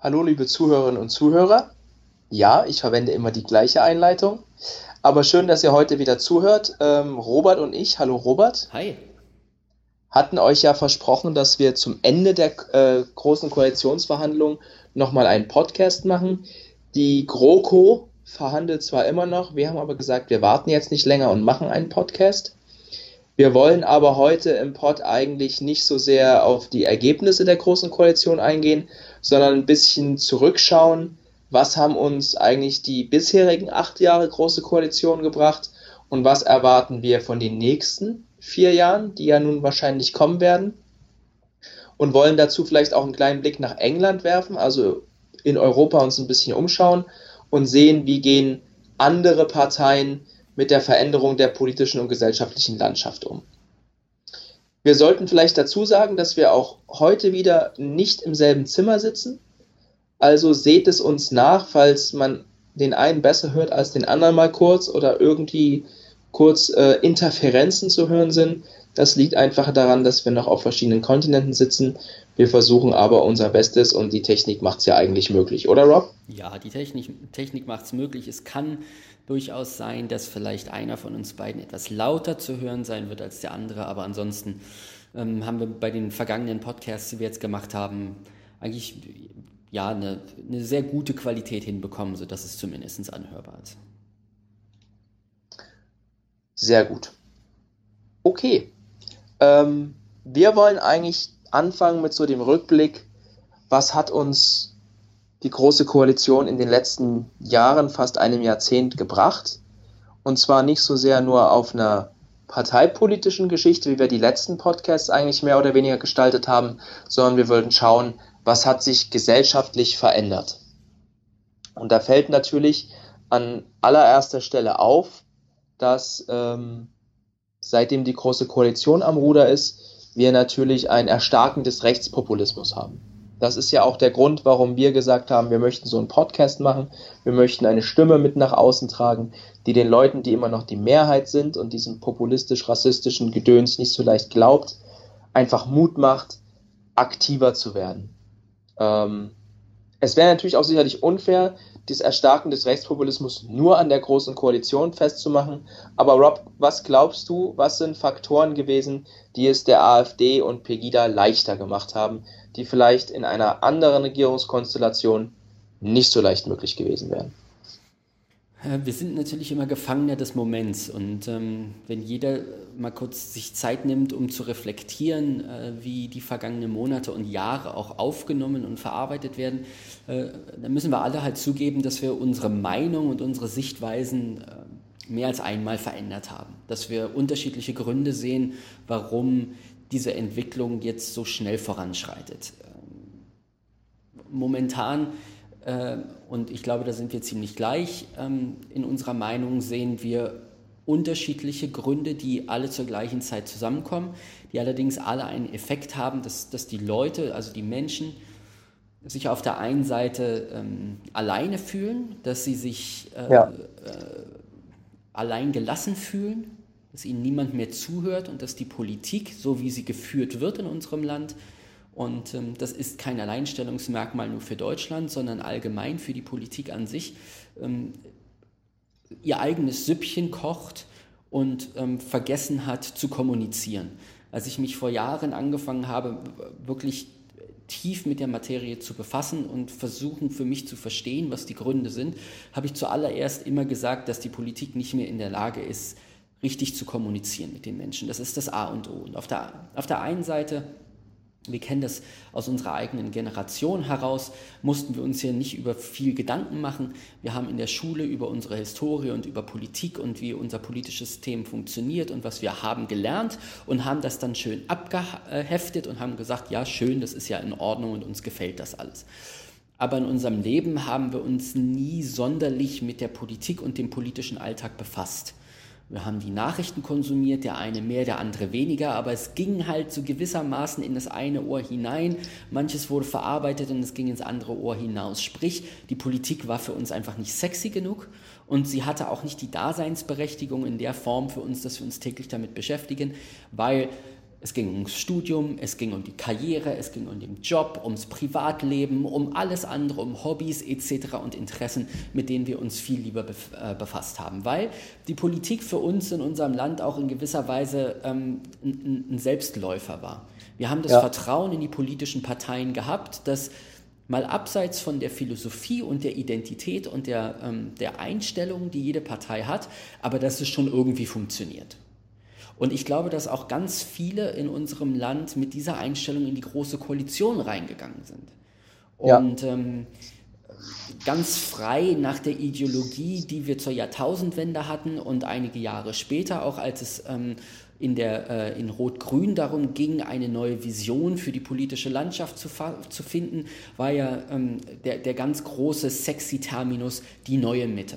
Hallo, liebe Zuhörerinnen und Zuhörer. Ja, ich verwende immer die gleiche Einleitung. Aber schön, dass ihr heute wieder zuhört. Ähm, Robert und ich, hallo Robert. Hi. Hatten euch ja versprochen, dass wir zum Ende der äh, großen Koalitionsverhandlungen nochmal einen Podcast machen. Die GroKo verhandelt zwar immer noch, wir haben aber gesagt, wir warten jetzt nicht länger und machen einen Podcast. Wir wollen aber heute im Pod eigentlich nicht so sehr auf die Ergebnisse der Großen Koalition eingehen, sondern ein bisschen zurückschauen, was haben uns eigentlich die bisherigen acht Jahre Große Koalition gebracht und was erwarten wir von den nächsten vier Jahren, die ja nun wahrscheinlich kommen werden. Und wollen dazu vielleicht auch einen kleinen Blick nach England werfen, also in Europa uns ein bisschen umschauen und sehen, wie gehen andere Parteien mit der Veränderung der politischen und gesellschaftlichen Landschaft um. Wir sollten vielleicht dazu sagen, dass wir auch heute wieder nicht im selben Zimmer sitzen. Also seht es uns nach, falls man den einen besser hört als den anderen mal kurz oder irgendwie kurz äh, Interferenzen zu hören sind. Das liegt einfach daran, dass wir noch auf verschiedenen Kontinenten sitzen. Wir versuchen aber unser Bestes und die Technik macht es ja eigentlich möglich, oder Rob? Ja, die Technik, Technik macht es möglich. Es kann durchaus sein, dass vielleicht einer von uns beiden etwas lauter zu hören sein wird als der andere, aber ansonsten ähm, haben wir bei den vergangenen Podcasts, die wir jetzt gemacht haben, eigentlich ja eine, eine sehr gute Qualität hinbekommen, sodass es zumindest anhörbar ist. Sehr gut. Okay. Ähm, wir wollen eigentlich anfangen mit so dem Rückblick, was hat uns die Große Koalition in den letzten Jahren, fast einem Jahrzehnt gebracht. Und zwar nicht so sehr nur auf einer parteipolitischen Geschichte, wie wir die letzten Podcasts eigentlich mehr oder weniger gestaltet haben, sondern wir wollten schauen, was hat sich gesellschaftlich verändert. Und da fällt natürlich an allererster Stelle auf, dass ähm, seitdem die Große Koalition am Ruder ist, wir natürlich ein Erstarken des Rechtspopulismus haben. Das ist ja auch der Grund, warum wir gesagt haben, wir möchten so einen Podcast machen. Wir möchten eine Stimme mit nach außen tragen, die den Leuten, die immer noch die Mehrheit sind und diesem populistisch-rassistischen Gedöns nicht so leicht glaubt, einfach Mut macht, aktiver zu werden. Ähm, es wäre natürlich auch sicherlich unfair, das Erstarken des Rechtspopulismus nur an der Großen Koalition festzumachen. Aber Rob, was glaubst du, was sind Faktoren gewesen, die es der AfD und Pegida leichter gemacht haben, die vielleicht in einer anderen Regierungskonstellation nicht so leicht möglich gewesen wären. Äh, wir sind natürlich immer Gefangener des Moments und ähm, wenn jeder mal kurz sich Zeit nimmt, um zu reflektieren, äh, wie die vergangenen Monate und Jahre auch aufgenommen und verarbeitet werden, äh, dann müssen wir alle halt zugeben, dass wir unsere Meinung und unsere Sichtweisen äh, mehr als einmal verändert haben. Dass wir unterschiedliche Gründe sehen, warum diese Entwicklung jetzt so schnell voranschreitet. Ähm, momentan, äh, und ich glaube, da sind wir ziemlich gleich ähm, in unserer Meinung, sehen wir unterschiedliche Gründe, die alle zur gleichen Zeit zusammenkommen, die allerdings alle einen Effekt haben, dass, dass die Leute, also die Menschen, sich auf der einen Seite ähm, alleine fühlen, dass sie sich äh, ja. äh, allein gelassen fühlen dass ihnen niemand mehr zuhört und dass die Politik, so wie sie geführt wird in unserem Land, und ähm, das ist kein Alleinstellungsmerkmal nur für Deutschland, sondern allgemein für die Politik an sich, ähm, ihr eigenes Süppchen kocht und ähm, vergessen hat zu kommunizieren. Als ich mich vor Jahren angefangen habe, wirklich tief mit der Materie zu befassen und versuchen für mich zu verstehen, was die Gründe sind, habe ich zuallererst immer gesagt, dass die Politik nicht mehr in der Lage ist, richtig zu kommunizieren mit den Menschen. Das ist das A und O. Und auf der, auf der einen Seite, wir kennen das aus unserer eigenen Generation heraus, mussten wir uns hier nicht über viel Gedanken machen. Wir haben in der Schule über unsere Historie und über Politik und wie unser politisches System funktioniert und was wir haben gelernt und haben das dann schön abgeheftet und haben gesagt, ja schön, das ist ja in Ordnung und uns gefällt das alles. Aber in unserem Leben haben wir uns nie sonderlich mit der Politik und dem politischen Alltag befasst. Wir haben die Nachrichten konsumiert, der eine mehr, der andere weniger, aber es ging halt so gewissermaßen in das eine Ohr hinein. Manches wurde verarbeitet und es ging ins andere Ohr hinaus. Sprich, die Politik war für uns einfach nicht sexy genug und sie hatte auch nicht die Daseinsberechtigung in der Form für uns, dass wir uns täglich damit beschäftigen, weil Es ging ums Studium, es ging um die Karriere, es ging um den Job, ums Privatleben, um alles andere, um Hobbys etc. und Interessen, mit denen wir uns viel lieber äh, befasst haben. Weil die Politik für uns in unserem Land auch in gewisser Weise ähm, ein, Selbstläufer war. Wir haben das ja. Vertrauen in die politischen Parteien gehabt, dass mal abseits von der Philosophie und der Identität und der, ähm, der Einstellung, die jede Partei hat, aber dass es schon irgendwie funktioniert. Und ich glaube, dass auch ganz viele in unserem Land mit dieser Einstellung in die große Koalition reingegangen sind. Und ja. ähm, ganz frei nach der Ideologie, die wir zur Jahrtausendwende hatten und einige Jahre später, auch als es ähm, in, der, äh, in Rot-Grün darum ging, eine neue Vision für die politische Landschaft zu, zu finden, war ja ähm, der, der ganz große sexy Terminus die neue Mitte.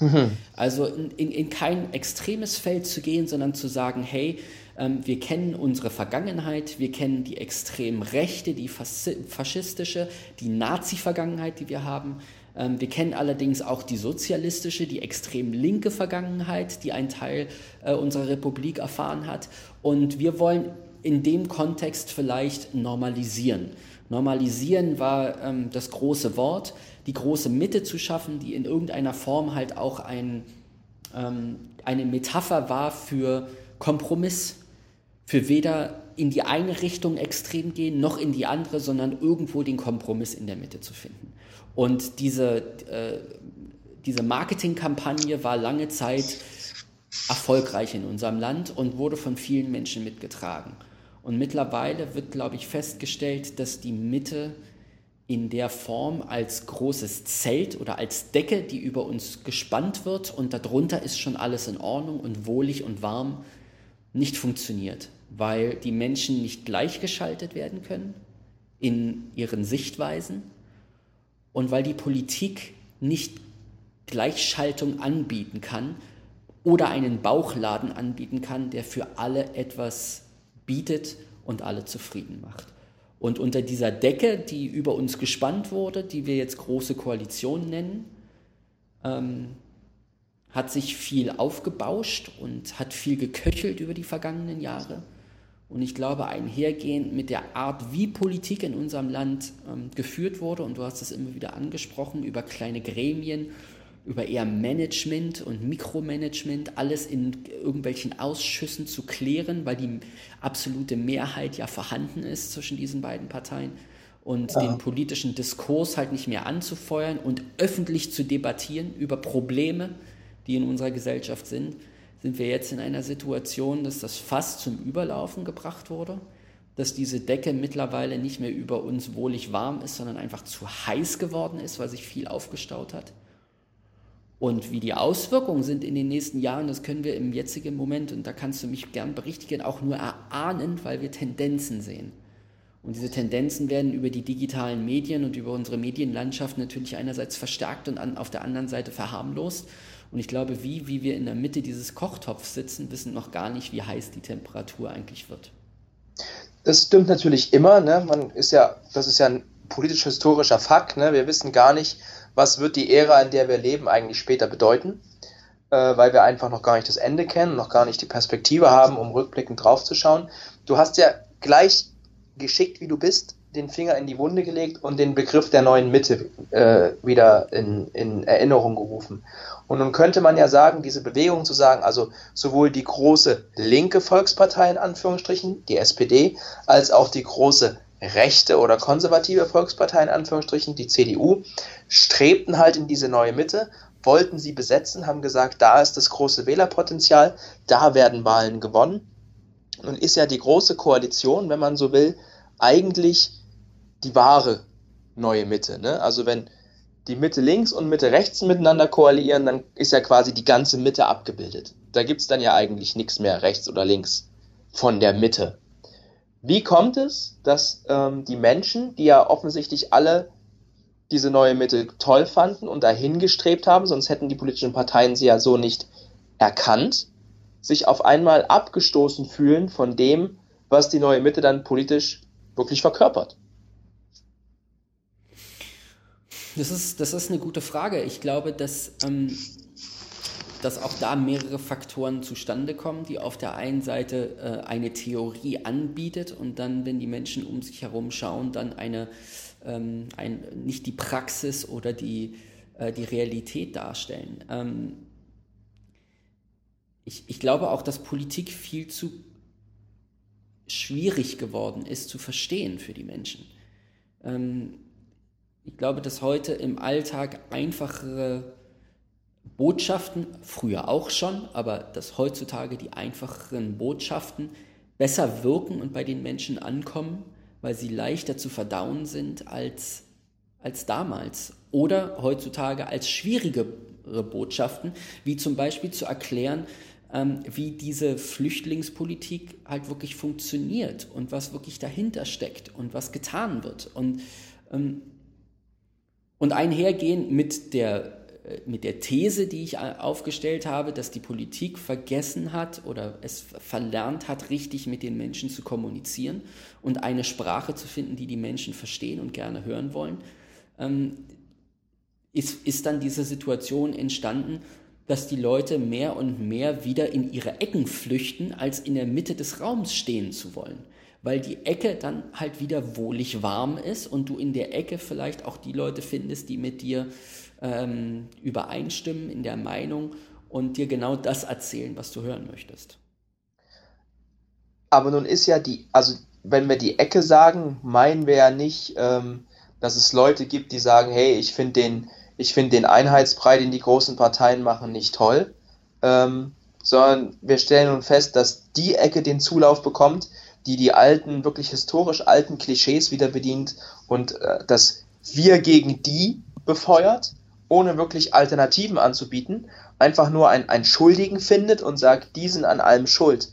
Mhm. Also in, in, in, kein extremes Feld zu gehen, sondern zu sagen, hey, ähm, wir kennen unsere Vergangenheit, wir kennen die extrem rechte, die faschistische, die Nazi-Vergangenheit, die wir haben. Ähm, wir kennen allerdings auch die sozialistische, die extrem linke Vergangenheit, die ein Teil äh, unserer Republik erfahren hat. Und wir wollen in dem Kontext vielleicht normalisieren. Normalisieren war ähm, das große Wort die große Mitte zu schaffen, die in irgendeiner Form halt auch ein, ähm, eine Metapher war für Kompromiss, für weder in die eine Richtung extrem gehen noch in die andere, sondern irgendwo den Kompromiss in der Mitte zu finden. Und diese, äh, diese Marketingkampagne war lange Zeit erfolgreich in unserem Land und wurde von vielen Menschen mitgetragen. Und mittlerweile wird, glaube ich, festgestellt, dass die Mitte in der Form als großes Zelt oder als Decke, die über uns gespannt wird und darunter ist schon alles in Ordnung und wohlig und warm, nicht funktioniert, weil die Menschen nicht gleichgeschaltet werden können in ihren Sichtweisen und weil die Politik nicht Gleichschaltung anbieten kann oder einen Bauchladen anbieten kann, der für alle etwas bietet und alle zufrieden macht. Und unter dieser Decke, die über uns gespannt wurde, die wir jetzt große Koalition nennen, ähm, hat sich viel aufgebauscht und hat viel geköchelt über die vergangenen Jahre. Und ich glaube, einhergehend mit der Art, wie Politik in unserem Land ähm, geführt wurde, und du hast es immer wieder angesprochen, über kleine Gremien, über eher Management und Mikromanagement, alles in irgendwelchen Ausschüssen zu klären, weil die absolute Mehrheit ja vorhanden ist zwischen diesen beiden Parteien und ja. den politischen Diskurs halt nicht mehr anzufeuern und öffentlich zu debattieren über Probleme, die in unserer Gesellschaft sind, sind wir jetzt in einer Situation, dass das Fass zum Überlaufen gebracht wurde, dass diese Decke mittlerweile nicht mehr über uns wohlig warm ist, sondern einfach zu heiß geworden ist, weil sich viel aufgestaut hat. Und wie die Auswirkungen sind in den nächsten Jahren, das können wir im jetzigen Moment, und da kannst du mich gern berichtigen, auch nur erahnen, weil wir Tendenzen sehen. Und diese Tendenzen werden über die digitalen Medien und über unsere Medienlandschaft natürlich einerseits verstärkt und an, auf der anderen Seite verharmlost. Und ich glaube, wie, wie wir in der Mitte dieses Kochtopfs sitzen, wissen noch gar nicht, wie heiß die Temperatur eigentlich wird. Das stimmt natürlich immer. Ne? Man ist ja, das ist ja ein politisch-historischer Fakt. Ne? Wir wissen gar nicht, was wird die Ära, in der wir leben, eigentlich später bedeuten, äh, weil wir einfach noch gar nicht das Ende kennen, noch gar nicht die Perspektive haben, um rückblickend draufzuschauen. Du hast ja gleich geschickt, wie du bist, den Finger in die Wunde gelegt und den Begriff der neuen Mitte äh, wieder in, in Erinnerung gerufen. Und nun könnte man ja sagen, diese Bewegung zu sagen, also sowohl die große linke Volkspartei in Anführungsstrichen, die SPD, als auch die große rechte oder konservative Volkspartei in Anführungsstrichen, die CDU, strebten halt in diese neue Mitte, wollten sie besetzen, haben gesagt, da ist das große Wählerpotenzial, da werden Wahlen gewonnen. Nun ist ja die große Koalition, wenn man so will, eigentlich die wahre neue Mitte. Ne? Also wenn die Mitte links und Mitte rechts miteinander koalieren, dann ist ja quasi die ganze Mitte abgebildet. Da gibt es dann ja eigentlich nichts mehr rechts oder links von der Mitte. Wie kommt es, dass ähm, die Menschen, die ja offensichtlich alle diese neue Mitte toll fanden und dahin gestrebt haben, sonst hätten die politischen Parteien sie ja so nicht erkannt, sich auf einmal abgestoßen fühlen von dem, was die neue Mitte dann politisch wirklich verkörpert? Das ist, das ist eine gute Frage. Ich glaube, dass ähm, dass auch da mehrere Faktoren zustande kommen, die auf der einen Seite äh, eine Theorie anbietet und dann, wenn die Menschen um sich herum schauen, dann eine, ähm, ein, nicht die Praxis oder die, äh, die Realität darstellen. Ähm, ich, ich glaube auch, dass Politik viel zu schwierig geworden ist zu verstehen für die Menschen. Ähm, ich glaube, dass heute im Alltag einfachere Botschaften, früher auch schon, aber dass heutzutage die einfacheren Botschaften besser wirken und bei den Menschen ankommen, weil sie leichter zu verdauen sind als, als damals. Oder heutzutage als schwierigere Botschaften, wie zum Beispiel zu erklären, ähm, wie diese Flüchtlingspolitik halt wirklich funktioniert und was wirklich dahinter steckt und was getan wird. Und, ähm, und einhergehen mit der mit der These, die ich aufgestellt habe, dass die Politik vergessen hat oder es verlernt hat, richtig mit den Menschen zu kommunizieren und eine Sprache zu finden, die die Menschen verstehen und gerne hören wollen, ähm, ist, ist dann diese Situation entstanden, dass die Leute mehr und mehr wieder in ihre Ecken flüchten, als in der Mitte des Raums stehen zu wollen. Weil die Ecke dann halt wieder wohlig warm ist und du in der Ecke vielleicht auch die Leute findest, die mit dir ähm, übereinstimmen in der Meinung und dir genau das erzählen, was du hören möchtest. Aber nun ist ja die, also wenn wir die Ecke sagen, meinen wir ja nicht, ähm, dass es Leute gibt, die sagen, hey, ich finde den ich den Einheitsbrei, den die großen Parteien machen, nicht toll, ähm, sondern wir stellen nun fest, dass die Ecke den Zulauf bekommt, die die alten, wirklich historisch alten Klischees wieder bedient und äh, das Wir gegen die befeuert, ohne wirklich Alternativen anzubieten, einfach nur einen Schuldigen findet und sagt, die sind an allem schuld.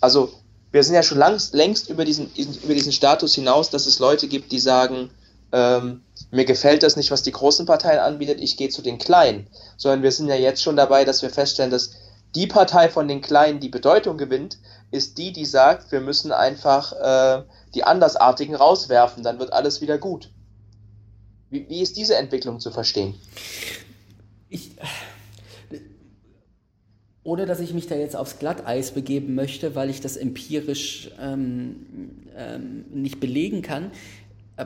Also wir sind ja schon langst, längst über diesen, über diesen Status hinaus, dass es Leute gibt, die sagen, ähm, mir gefällt das nicht, was die großen Parteien anbietet, ich gehe zu den kleinen. Sondern wir sind ja jetzt schon dabei, dass wir feststellen, dass die Partei von den Kleinen, die Bedeutung gewinnt, ist die, die sagt, wir müssen einfach äh, die Andersartigen rauswerfen, dann wird alles wieder gut. Wie, wie ist diese Entwicklung zu verstehen? Ich, ohne dass ich mich da jetzt aufs Glatteis begeben möchte, weil ich das empirisch ähm, ähm, nicht belegen kann, äh,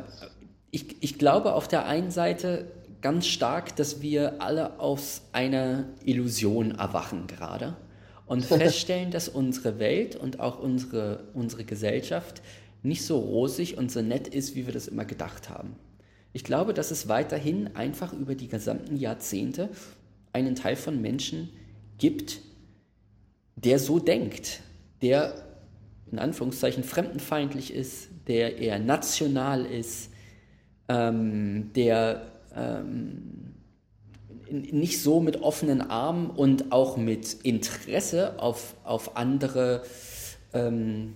ich, ich glaube auf der einen Seite ganz stark, dass wir alle aus einer Illusion erwachen gerade und feststellen, dass unsere Welt und auch unsere, unsere Gesellschaft nicht so rosig und so nett ist, wie wir das immer gedacht haben. Ich glaube, dass es weiterhin einfach über die gesamten Jahrzehnte einen Teil von Menschen gibt, der so denkt, der in Anführungszeichen fremdenfeindlich ist, der eher national ist, ähm, der ähm, nicht so mit offenen Armen und auch mit Interesse auf, auf andere ähm,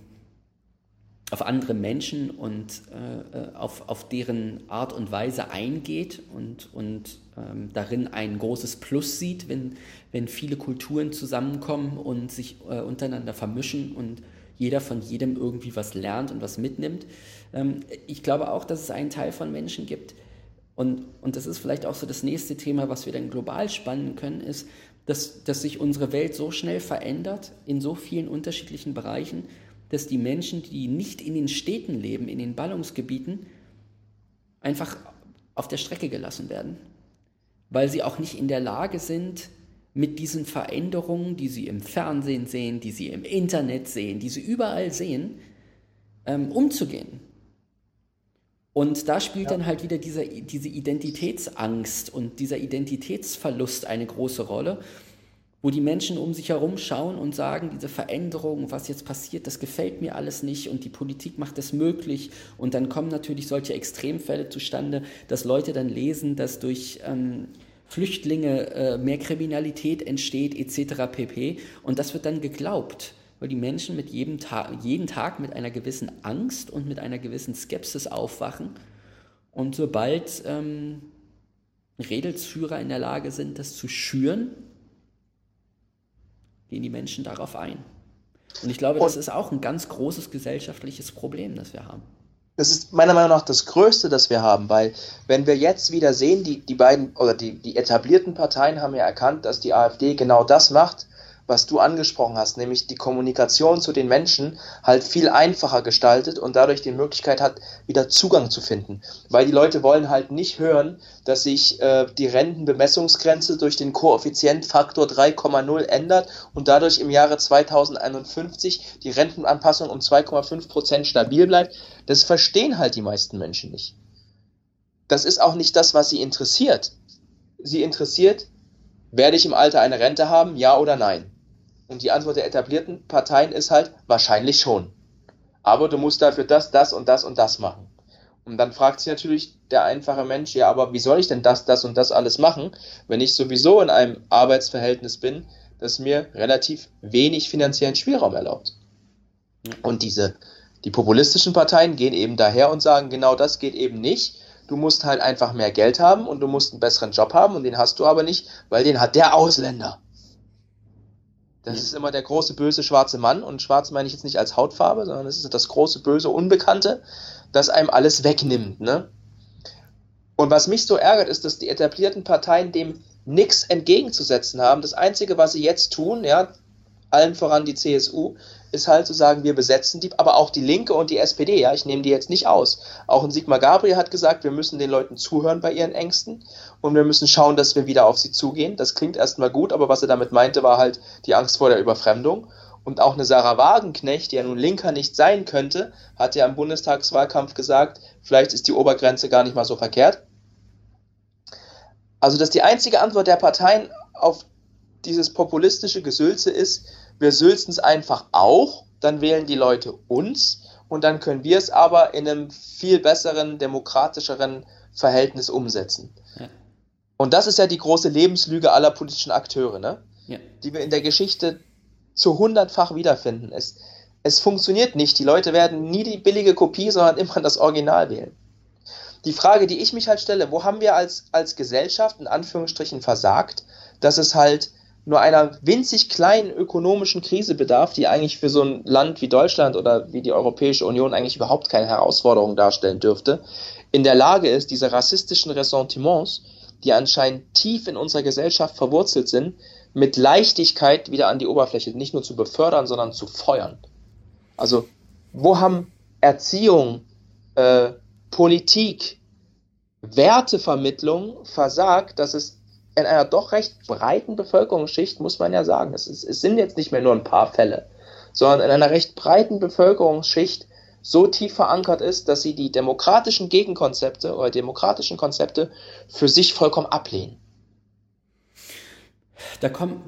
auf andere Menschen und äh, äh, auf, auf deren Art und Weise eingeht und, und ähm, darin ein großes Plus sieht, wenn, wenn viele Kulturen zusammenkommen und sich äh, untereinander vermischen und jeder von jedem irgendwie was lernt und was mitnimmt. Ähm, ich glaube auch, dass es einen Teil von Menschen gibt, und, und das ist vielleicht auch so das nächste Thema, was wir dann global spannen können, ist, dass, dass sich unsere Welt so schnell verändert in so vielen unterschiedlichen Bereichen, dass die Menschen, die nicht in den Städten leben, in den Ballungsgebieten, einfach auf der Strecke gelassen werden, weil sie auch nicht in der Lage sind, mit diesen Veränderungen, die sie im Fernsehen sehen, die sie im Internet sehen, die sie überall sehen, ähm, umzugehen. Und da spielt ja. dann halt wieder dieser, diese Identitätsangst und dieser Identitätsverlust eine große Rolle, wo die Menschen um sich herum schauen und sagen, diese Veränderung, was jetzt passiert, das gefällt mir alles nicht und die Politik macht das möglich. Und dann kommen natürlich solche Extremfälle zustande, dass Leute dann lesen, dass durch ähm, Flüchtlinge äh, mehr Kriminalität entsteht etc. pp. Und das wird dann geglaubt weil die Menschen mit jedem Tag, jeden Tag mit einer gewissen Angst und mit einer gewissen Skepsis aufwachen. Und sobald ähm, Redelsführer in der Lage sind, das zu schüren, gehen die Menschen darauf ein. Und ich glaube, und, das ist auch ein ganz großes gesellschaftliches Problem, das wir haben. Das ist meiner Meinung nach das Größte, das wir haben, weil wenn wir jetzt wieder sehen, die, die beiden oder die, die etablierten Parteien haben ja erkannt, dass die AfD genau das macht, was du angesprochen hast, nämlich die Kommunikation zu den Menschen halt viel einfacher gestaltet und dadurch die Möglichkeit hat, wieder Zugang zu finden. Weil die Leute wollen halt nicht hören, dass sich äh, die Rentenbemessungsgrenze durch den Koeffizientfaktor 3,0 ändert und dadurch im Jahre 2051 die Rentenanpassung um 2,5 Prozent stabil bleibt. Das verstehen halt die meisten Menschen nicht. Das ist auch nicht das, was sie interessiert. Sie interessiert, werde ich im Alter eine Rente haben, ja oder nein? Und die Antwort der etablierten Parteien ist halt wahrscheinlich schon. Aber du musst dafür das, das und das und das machen. Und dann fragt sich natürlich der einfache Mensch, ja, aber wie soll ich denn das, das und das alles machen, wenn ich sowieso in einem Arbeitsverhältnis bin, das mir relativ wenig finanziellen Spielraum erlaubt? Und diese, die populistischen Parteien gehen eben daher und sagen, genau das geht eben nicht. Du musst halt einfach mehr Geld haben und du musst einen besseren Job haben und den hast du aber nicht, weil den hat der Ausländer. Das ja. ist immer der große böse schwarze Mann und schwarz meine ich jetzt nicht als Hautfarbe, sondern das ist das große böse Unbekannte, das einem alles wegnimmt. Ne? Und was mich so ärgert, ist, dass die etablierten Parteien dem nichts entgegenzusetzen haben. Das Einzige, was sie jetzt tun, ja, allen voran die CSU, ist halt zu sagen, wir besetzen die, aber auch die Linke und die SPD, ja, ich nehme die jetzt nicht aus. Auch ein Sigmar Gabriel hat gesagt, wir müssen den Leuten zuhören bei ihren Ängsten und wir müssen schauen, dass wir wieder auf sie zugehen. Das klingt erstmal gut, aber was er damit meinte, war halt die Angst vor der Überfremdung. Und auch eine Sarah Wagenknecht, die ja nun Linker nicht sein könnte, hat ja im Bundestagswahlkampf gesagt, vielleicht ist die Obergrenze gar nicht mal so verkehrt. Also, dass die einzige Antwort der Parteien auf dieses populistische Gesülze ist, wir sülzen es einfach auch, dann wählen die Leute uns und dann können wir es aber in einem viel besseren, demokratischeren Verhältnis umsetzen. Ja. Und das ist ja die große Lebenslüge aller politischen Akteure, ne? Ja. die wir in der Geschichte zu hundertfach wiederfinden. Es, es funktioniert nicht. Die Leute werden nie die billige Kopie, sondern immer das Original wählen. Die Frage, die ich mich halt stelle, wo haben wir als, als Gesellschaft in Anführungsstrichen versagt, dass es halt nur einer winzig kleinen ökonomischen Krise bedarf, die eigentlich für so ein Land wie Deutschland oder wie die Europäische Union eigentlich überhaupt keine Herausforderung darstellen dürfte, in der Lage ist, diese rassistischen Ressentiments, die anscheinend tief in unserer Gesellschaft verwurzelt sind, mit Leichtigkeit wieder an die Oberfläche nicht nur zu befördern, sondern zu feuern. Also, wo haben Erziehung, äh, Politik, Wertevermittlung versagt, dass es in einer doch recht breiten Bevölkerungsschicht, muss man ja sagen, es, ist, es sind jetzt nicht mehr nur ein paar Fälle, sondern in einer recht breiten Bevölkerungsschicht so tief verankert ist, dass sie die demokratischen Gegenkonzepte oder demokratischen Konzepte für sich vollkommen ablehnen. Da kommen,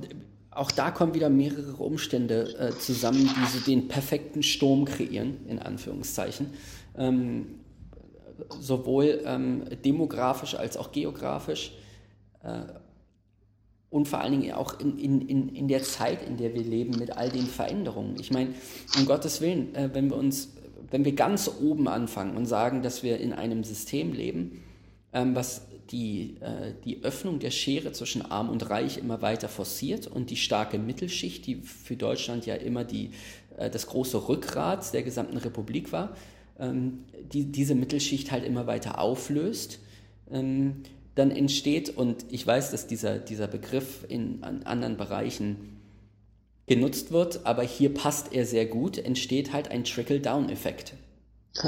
auch da kommen wieder mehrere Umstände äh, zusammen, die so den perfekten Sturm kreieren, in Anführungszeichen. Ähm, sowohl ähm, demografisch als auch geografisch. Äh, und vor allen Dingen auch in, in, in der Zeit, in der wir leben, mit all den Veränderungen. Ich meine, um Gottes Willen, äh, wenn wir uns, wenn wir ganz oben anfangen und sagen, dass wir in einem System leben, ähm, was die, äh, die Öffnung der Schere zwischen Arm und Reich immer weiter forciert und die starke Mittelschicht, die für Deutschland ja immer die, das große Rückgrat der gesamten Republik war, ähm, die diese Mittelschicht halt immer weiter auflöst ähm, dann entsteht, und ich weiß, dass dieser, dieser Begriff in anderen Bereichen genutzt wird, aber hier passt er sehr gut, entsteht halt ein Trickle-Down-Effekt.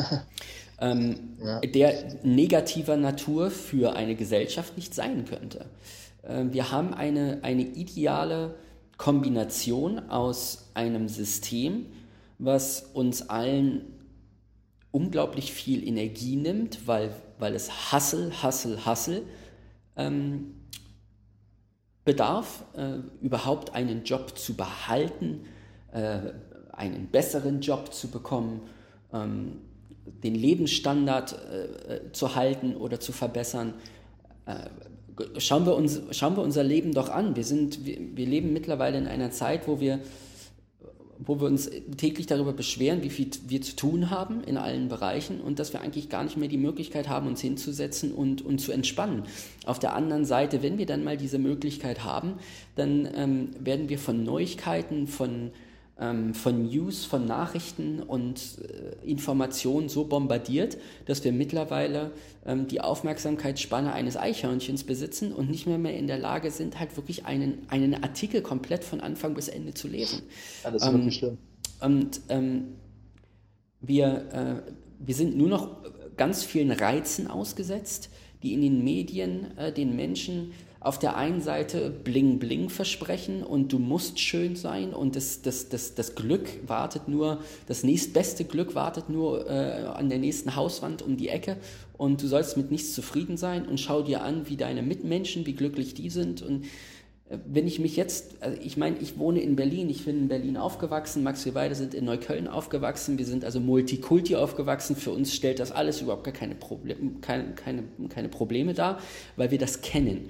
ähm, ja. Der negativer Natur für eine Gesellschaft nicht sein könnte. Ähm, wir haben eine, eine ideale Kombination aus einem System, was uns allen unglaublich viel Energie nimmt, weil weil es Hassel, Hassel, Hassel ähm, bedarf, äh, überhaupt einen Job zu behalten, äh, einen besseren Job zu bekommen, ähm, den Lebensstandard äh, äh zu halten oder zu verbessern. Äh, schauen, wir uns, schauen wir unser Leben doch an. Wir, sind, wir, wir leben mittlerweile in einer Zeit, wo wir wo wir uns täglich darüber beschweren, wie viel wir zu tun haben in allen Bereichen und dass wir eigentlich gar nicht mehr die Möglichkeit haben, uns hinzusetzen und, und zu entspannen. Auf der anderen Seite, wenn wir dann mal diese Möglichkeit haben, dann ähm, werden wir von Neuigkeiten, von von News, von Nachrichten und äh, Informationen so bombardiert, dass wir mittlerweile ähm, die Aufmerksamkeitsspanne eines Eichhörnchens besitzen und nicht mehr, mehr in der Lage sind, halt wirklich einen, einen Artikel komplett von Anfang bis Ende zu lesen. Ja, das ist ähm, wirklich schlimm. Und ähm, wir, äh, wir sind nur noch ganz vielen Reizen ausgesetzt, die in den Medien äh, den Menschen auf der einen Seite Bling Bling versprechen und du musst schön sein und das, das, das, das Glück wartet nur, das nächstbeste Glück wartet nur äh, an der nächsten Hauswand um die Ecke und du sollst mit nichts zufrieden sein und schau dir an, wie deine Mitmenschen, wie glücklich die sind und äh, wenn ich mich jetzt, also ich meine, ich wohne in Berlin, ich bin in Berlin aufgewachsen, Max, wir beide sind in Neukölln aufgewachsen, wir sind also Multikulti aufgewachsen, für uns stellt das alles überhaupt gar keine, Problem, keine, keine, keine Probleme dar, weil wir das kennen.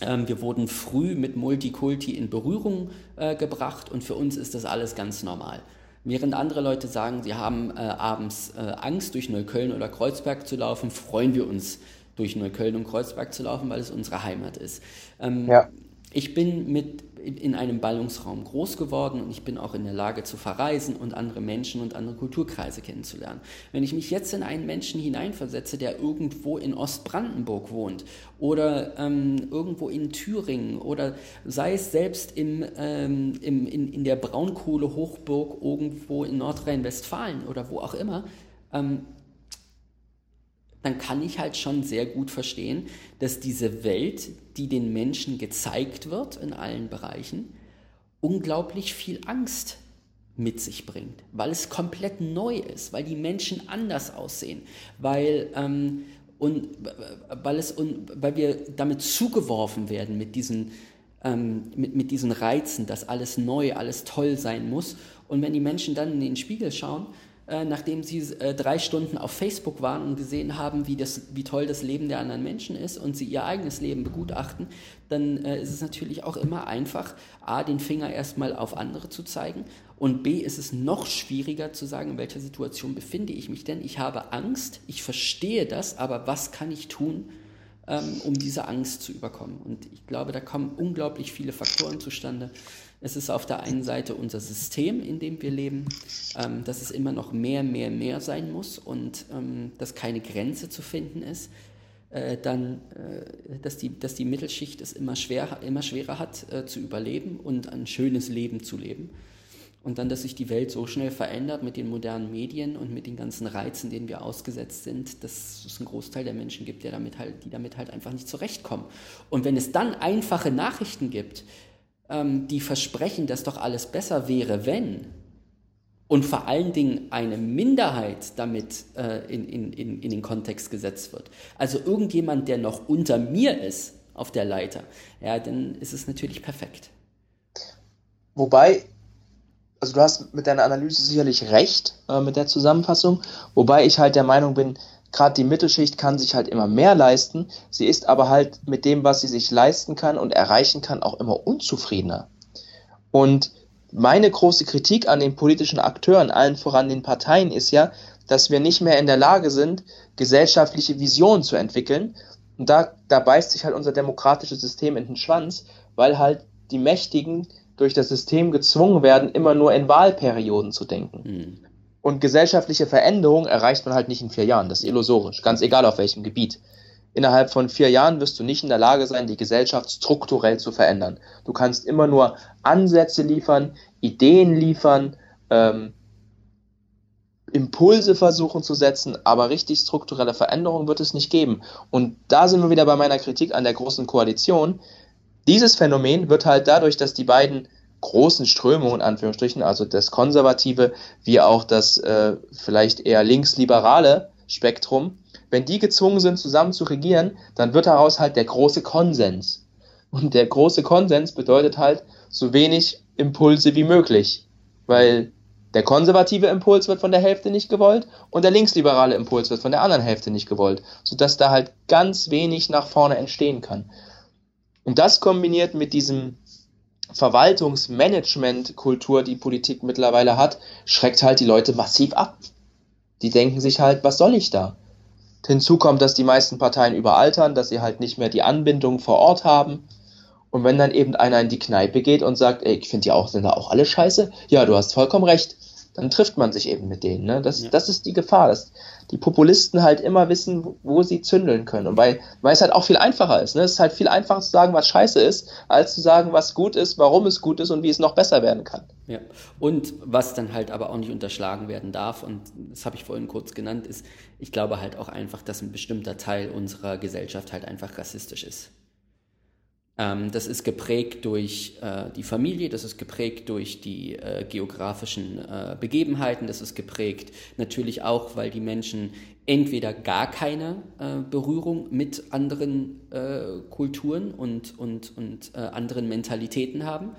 Ähm, wir wurden früh mit Multikulti in Berührung äh, gebracht und für uns ist das alles ganz normal. Während andere Leute sagen, sie haben äh, abends äh, Angst, durch Neukölln oder Kreuzberg zu laufen, freuen wir uns, durch Neukölln und Kreuzberg zu laufen, weil es unsere Heimat ist. Ähm, ja. Ich bin mit in einem Ballungsraum groß geworden und ich bin auch in der Lage zu verreisen und andere Menschen und andere Kulturkreise kennenzulernen. Wenn ich mich jetzt in einen Menschen hineinversetze, der irgendwo in Ostbrandenburg wohnt oder ähm, irgendwo in Thüringen oder sei es selbst im, ähm, im, in, in der Braunkohlehochburg irgendwo in Nordrhein-Westfalen oder wo auch immer, ähm, dann kann ich halt schon sehr gut verstehen, dass diese Welt, die den Menschen gezeigt wird in allen Bereichen, unglaublich viel Angst mit sich bringt, weil es komplett neu ist, weil die Menschen anders aussehen, weil, ähm, und, weil, es, und, weil wir damit zugeworfen werden mit diesen, ähm, mit, mit diesen Reizen, dass alles neu, alles toll sein muss. Und wenn die Menschen dann in den Spiegel schauen, äh, nachdem sie äh, drei Stunden auf Facebook waren und gesehen haben, wie, das, wie toll das Leben der anderen Menschen ist und sie ihr eigenes Leben begutachten, dann äh, ist es natürlich auch immer einfach, a, den Finger erstmal auf andere zu zeigen und b, ist es noch schwieriger zu sagen, in welcher Situation befinde ich mich denn. Ich habe Angst, ich verstehe das, aber was kann ich tun, ähm, um diese Angst zu überkommen? Und ich glaube, da kommen unglaublich viele Faktoren zustande. Es ist auf der einen Seite unser System, in dem wir leben, ähm, dass es immer noch mehr, mehr, mehr sein muss und ähm, dass keine Grenze zu finden ist. Äh, dann, äh, dass, die, dass die Mittelschicht es immer, schwer, immer schwerer hat äh, zu überleben und ein schönes Leben zu leben. Und dann, dass sich die Welt so schnell verändert mit den modernen Medien und mit den ganzen Reizen, denen wir ausgesetzt sind, dass es einen Großteil der Menschen gibt, der damit halt, die damit halt einfach nicht zurechtkommen. Und wenn es dann einfache Nachrichten gibt, ähm, die versprechen, dass doch alles besser wäre, wenn, und vor allen Dingen eine Minderheit damit äh, in, in, in, in den Kontext gesetzt wird. Also irgendjemand, der noch unter mir ist auf der Leiter, ja, dann ist es natürlich perfekt. Wobei, also du hast mit deiner Analyse sicherlich recht äh, mit der Zusammenfassung, wobei ich halt der Meinung bin, gerade die Mittelschicht kann sich halt immer mehr leisten. Sie ist aber halt mit dem, was sie sich leisten kann und erreichen kann, auch immer unzufriedener. Und meine große Kritik an den politischen Akteuren, allen voran den Parteien, ist ja, dass wir nicht mehr in der Lage sind, gesellschaftliche Visionen zu entwickeln. Und da, da beißt sich halt unser demokratisches System in den Schwanz, weil halt die Mächtigen durch das System gezwungen werden, immer nur in Wahlperioden zu denken. Mhm. Und gesellschaftliche Veränderung erreicht man halt nicht in vier Jahren. Das ist illusorisch, ganz egal auf welchem Gebiet. Innerhalb von vier Jahren wirst du nicht in der Lage sein, die Gesellschaft strukturell zu verändern. Du kannst immer nur Ansätze liefern, Ideen liefern, ähm, Impulse versuchen zu setzen, aber richtig strukturelle Veränderungen wird es nicht geben. Und da sind wir wieder bei meiner Kritik an der großen Koalition. Dieses Phänomen wird halt dadurch, dass die beiden großen Strömungen, Anführungsstrichen, also das konservative wie auch das äh, vielleicht eher linksliberale Spektrum, wenn die gezwungen sind, zusammen zu regieren, dann wird daraus halt der große Konsens. Und der große Konsens bedeutet halt so wenig Impulse wie möglich, weil der konservative Impuls wird von der Hälfte nicht gewollt und der linksliberale Impuls wird von der anderen Hälfte nicht gewollt, sodass da halt ganz wenig nach vorne entstehen kann. Und das kombiniert mit diesem Verwaltungsmanagement-Kultur, die Politik mittlerweile hat, schreckt halt die Leute massiv ab. Die denken sich halt, was soll ich da? Hinzu kommt, dass die meisten Parteien überaltern, dass sie halt nicht mehr die Anbindung vor Ort haben. Und wenn dann eben einer in die Kneipe geht und sagt, ey, ich finde die auch, sind da auch alle scheiße, ja, du hast vollkommen recht, dann trifft man sich eben mit denen. Ne? Das, ja. das ist die Gefahr, dass die Populisten halt immer wissen, wo sie zündeln können. Und weil, weil es halt auch viel einfacher ist. Ne? Es ist halt viel einfacher zu sagen, was scheiße ist, als zu sagen, was gut ist, warum es gut ist und wie es noch besser werden kann. Ja, und was dann halt aber auch nicht unterschlagen werden darf, und das habe ich vorhin kurz genannt, ist, ich glaube halt auch einfach, dass ein bestimmter Teil unserer Gesellschaft halt einfach rassistisch ist. Ähm, das ist geprägt durch äh, die Familie, das ist geprägt durch die äh, geografischen äh, Begebenheiten, das ist geprägt natürlich auch, weil die Menschen entweder gar keine äh, Berührung mit anderen äh, Kulturen und, und, und äh, anderen Mentalitäten haben.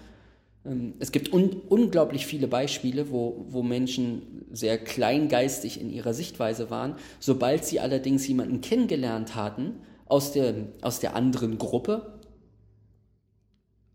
Ähm, es gibt un unglaublich viele Beispiele, wo, wo Menschen sehr kleingeistig in ihrer Sichtweise waren. Sobald sie allerdings jemanden kennengelernt hatten aus der, aus der anderen Gruppe,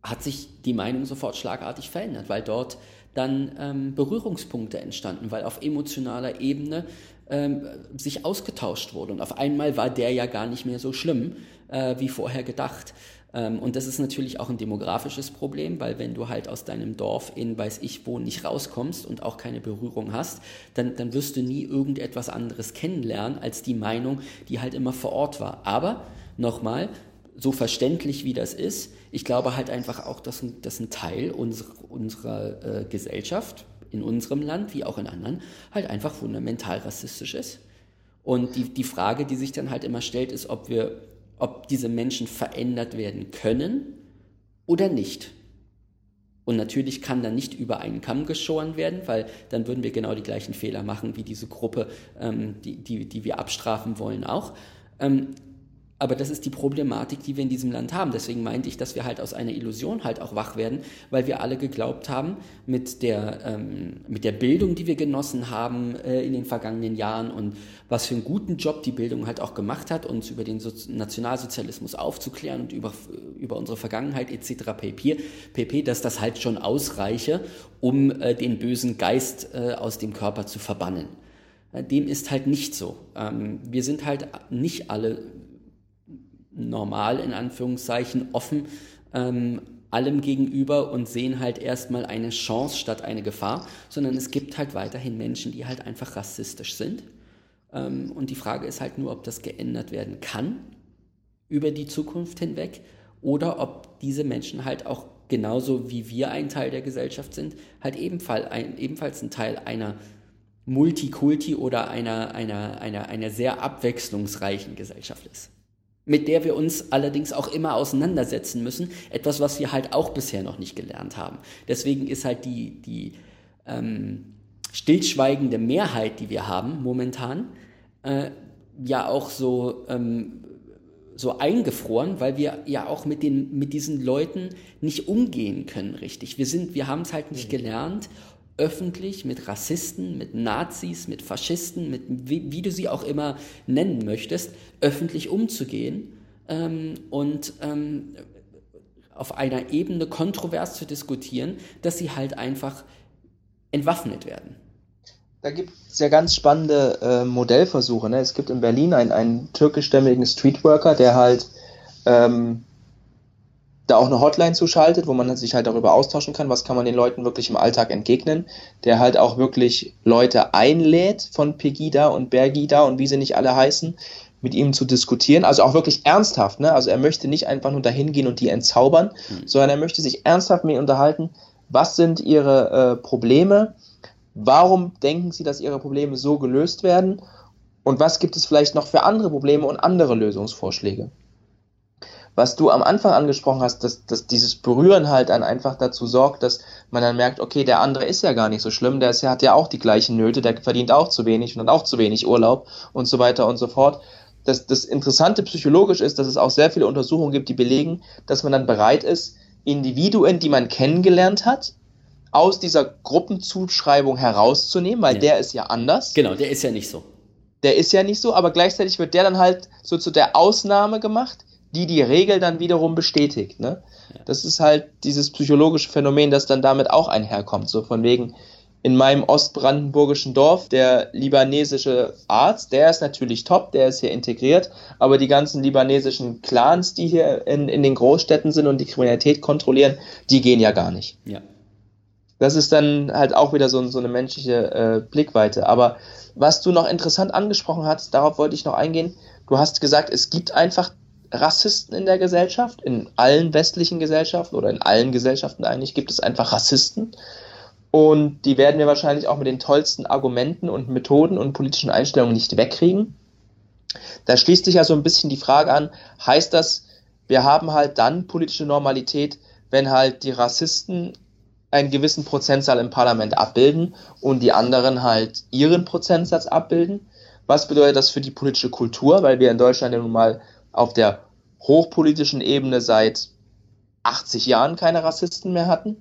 hat sich die Meinung sofort schlagartig verändert, weil dort dann ähm, Berührungspunkte entstanden, weil auf emotionaler Ebene ähm, sich ausgetauscht wurde. Und auf einmal war der ja gar nicht mehr so schlimm äh, wie vorher gedacht. Ähm, und das ist natürlich auch ein demografisches Problem, weil wenn du halt aus deinem Dorf in weiß ich wo nicht rauskommst und auch keine Berührung hast, dann, dann wirst du nie irgendetwas anderes kennenlernen als die Meinung, die halt immer vor Ort war. Aber nochmal, so verständlich wie das ist, ich glaube halt einfach auch, dass ein, dass ein Teil unserer, unserer äh, Gesellschaft in unserem Land wie auch in anderen halt einfach fundamental rassistisch ist. Und die, die Frage, die sich dann halt immer stellt, ist, ob wir, ob diese Menschen verändert werden können oder nicht. Und natürlich kann dann nicht über einen Kamm geschoren werden, weil dann würden wir genau die gleichen Fehler machen wie diese Gruppe, ähm, die, die, die wir abstrafen wollen auch. Ähm, aber das ist die Problematik, die wir in diesem Land haben. Deswegen meinte ich, dass wir halt aus einer Illusion halt auch wach werden, weil wir alle geglaubt haben, mit der, ähm, mit der Bildung, die wir genossen haben äh, in den vergangenen Jahren und was für einen guten Job die Bildung halt auch gemacht hat, uns über den so Nationalsozialismus aufzuklären und über, über unsere Vergangenheit etc. pp, pp, dass das halt schon ausreiche, um äh, den bösen Geist äh, aus dem Körper zu verbannen. Äh, dem ist halt nicht so. Ähm, wir sind halt nicht alle normal in Anführungszeichen offen ähm, allem gegenüber und sehen halt erstmal eine Chance statt eine Gefahr, sondern es gibt halt weiterhin Menschen, die halt einfach rassistisch sind. Ähm, und die Frage ist halt nur, ob das geändert werden kann über die Zukunft hinweg oder ob diese Menschen halt auch genauso wie wir ein Teil der Gesellschaft sind, halt ebenfalls ein, ebenfalls ein Teil einer Multikulti oder einer, einer, einer, einer sehr abwechslungsreichen Gesellschaft ist mit der wir uns allerdings auch immer auseinandersetzen müssen. Etwas, was wir halt auch bisher noch nicht gelernt haben. Deswegen ist halt die, die ähm, stillschweigende Mehrheit, die wir haben momentan, äh, ja auch so, ähm, so eingefroren, weil wir ja auch mit, den, mit diesen Leuten nicht umgehen können richtig. Wir, sind, wir haben es halt nicht gelernt öffentlich mit Rassisten, mit Nazis, mit Faschisten, mit wie, wie du sie auch immer nennen möchtest, öffentlich umzugehen ähm, und ähm, auf einer Ebene kontrovers zu diskutieren, dass sie halt einfach entwaffnet werden. Da gibt es ja ganz spannende äh, Modellversuche. Ne? Es gibt in Berlin einen, einen türkischstämmigen Streetworker, der halt ähm, da auch eine Hotline zuschaltet, wo man sich halt darüber austauschen kann, was kann man den Leuten wirklich im Alltag entgegnen, der halt auch wirklich Leute einlädt von Pegida und Bergida und wie sie nicht alle heißen, mit ihm zu diskutieren, also auch wirklich ernsthaft, ne? Also er möchte nicht einfach nur dahin gehen und die entzaubern, mhm. sondern er möchte sich ernsthaft mit ihnen unterhalten, was sind ihre äh, Probleme, warum denken sie, dass ihre Probleme so gelöst werden? Und was gibt es vielleicht noch für andere Probleme und andere Lösungsvorschläge was du am Anfang angesprochen hast, dass, dass dieses Berühren halt dann einfach dazu sorgt, dass man dann merkt, okay, der andere ist ja gar nicht so schlimm, der ist, hat ja auch die gleichen Nöte, der verdient auch zu wenig und hat auch zu wenig Urlaub und so weiter und so fort. Das, das Interessante psychologisch ist, dass es auch sehr viele Untersuchungen gibt, die belegen, dass man dann bereit ist, Individuen, die man kennengelernt hat, aus dieser Gruppenzuschreibung herauszunehmen, weil ja. der ist ja anders. Genau, der ist ja nicht so. Der ist ja nicht so, aber gleichzeitig wird der dann halt so zu der Ausnahme gemacht, die die Regel dann wiederum bestätigt. Ne? Ja. Das ist halt dieses psychologische Phänomen, das dann damit auch einherkommt. So von wegen, in meinem ostbrandenburgischen Dorf, der libanesische Arzt, der ist natürlich top, der ist hier integriert, aber die ganzen libanesischen Clans, die hier in, in den Großstädten sind und die Kriminalität kontrollieren, die gehen ja gar nicht. Ja. Das ist dann halt auch wieder so, so eine menschliche äh, Blickweite. Aber was du noch interessant angesprochen hast, darauf wollte ich noch eingehen. Du hast gesagt, es gibt einfach Rassisten in der Gesellschaft, in allen westlichen Gesellschaften oder in allen Gesellschaften eigentlich gibt es einfach Rassisten. Und die werden wir wahrscheinlich auch mit den tollsten Argumenten und Methoden und politischen Einstellungen nicht wegkriegen. Da schließt sich ja so ein bisschen die Frage an, heißt das, wir haben halt dann politische Normalität, wenn halt die Rassisten einen gewissen Prozentzahl im Parlament abbilden und die anderen halt ihren Prozentsatz abbilden? Was bedeutet das für die politische Kultur? Weil wir in Deutschland ja nun mal auf der hochpolitischen Ebene seit 80 Jahren keine Rassisten mehr hatten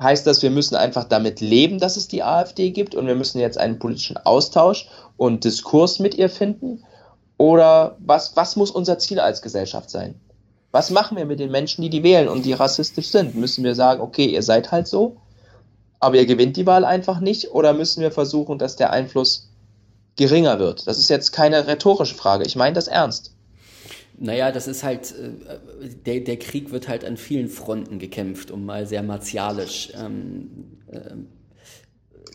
heißt das, wir müssen einfach damit leben, dass es die AfD gibt und wir müssen jetzt einen politischen Austausch und Diskurs mit ihr finden? Oder was, was muss unser Ziel als Gesellschaft sein? Was machen wir mit den Menschen, die die wählen und die rassistisch sind? Müssen wir sagen, okay, ihr seid halt so, aber ihr gewinnt die Wahl einfach nicht? Oder müssen wir versuchen, dass der Einfluss geringer wird? Das ist jetzt keine rhetorische Frage. Ich meine das ernst. Naja, das ist halt, äh, der, der Krieg wird halt an vielen Fronten gekämpft, um mal sehr martialisch ähm, äh,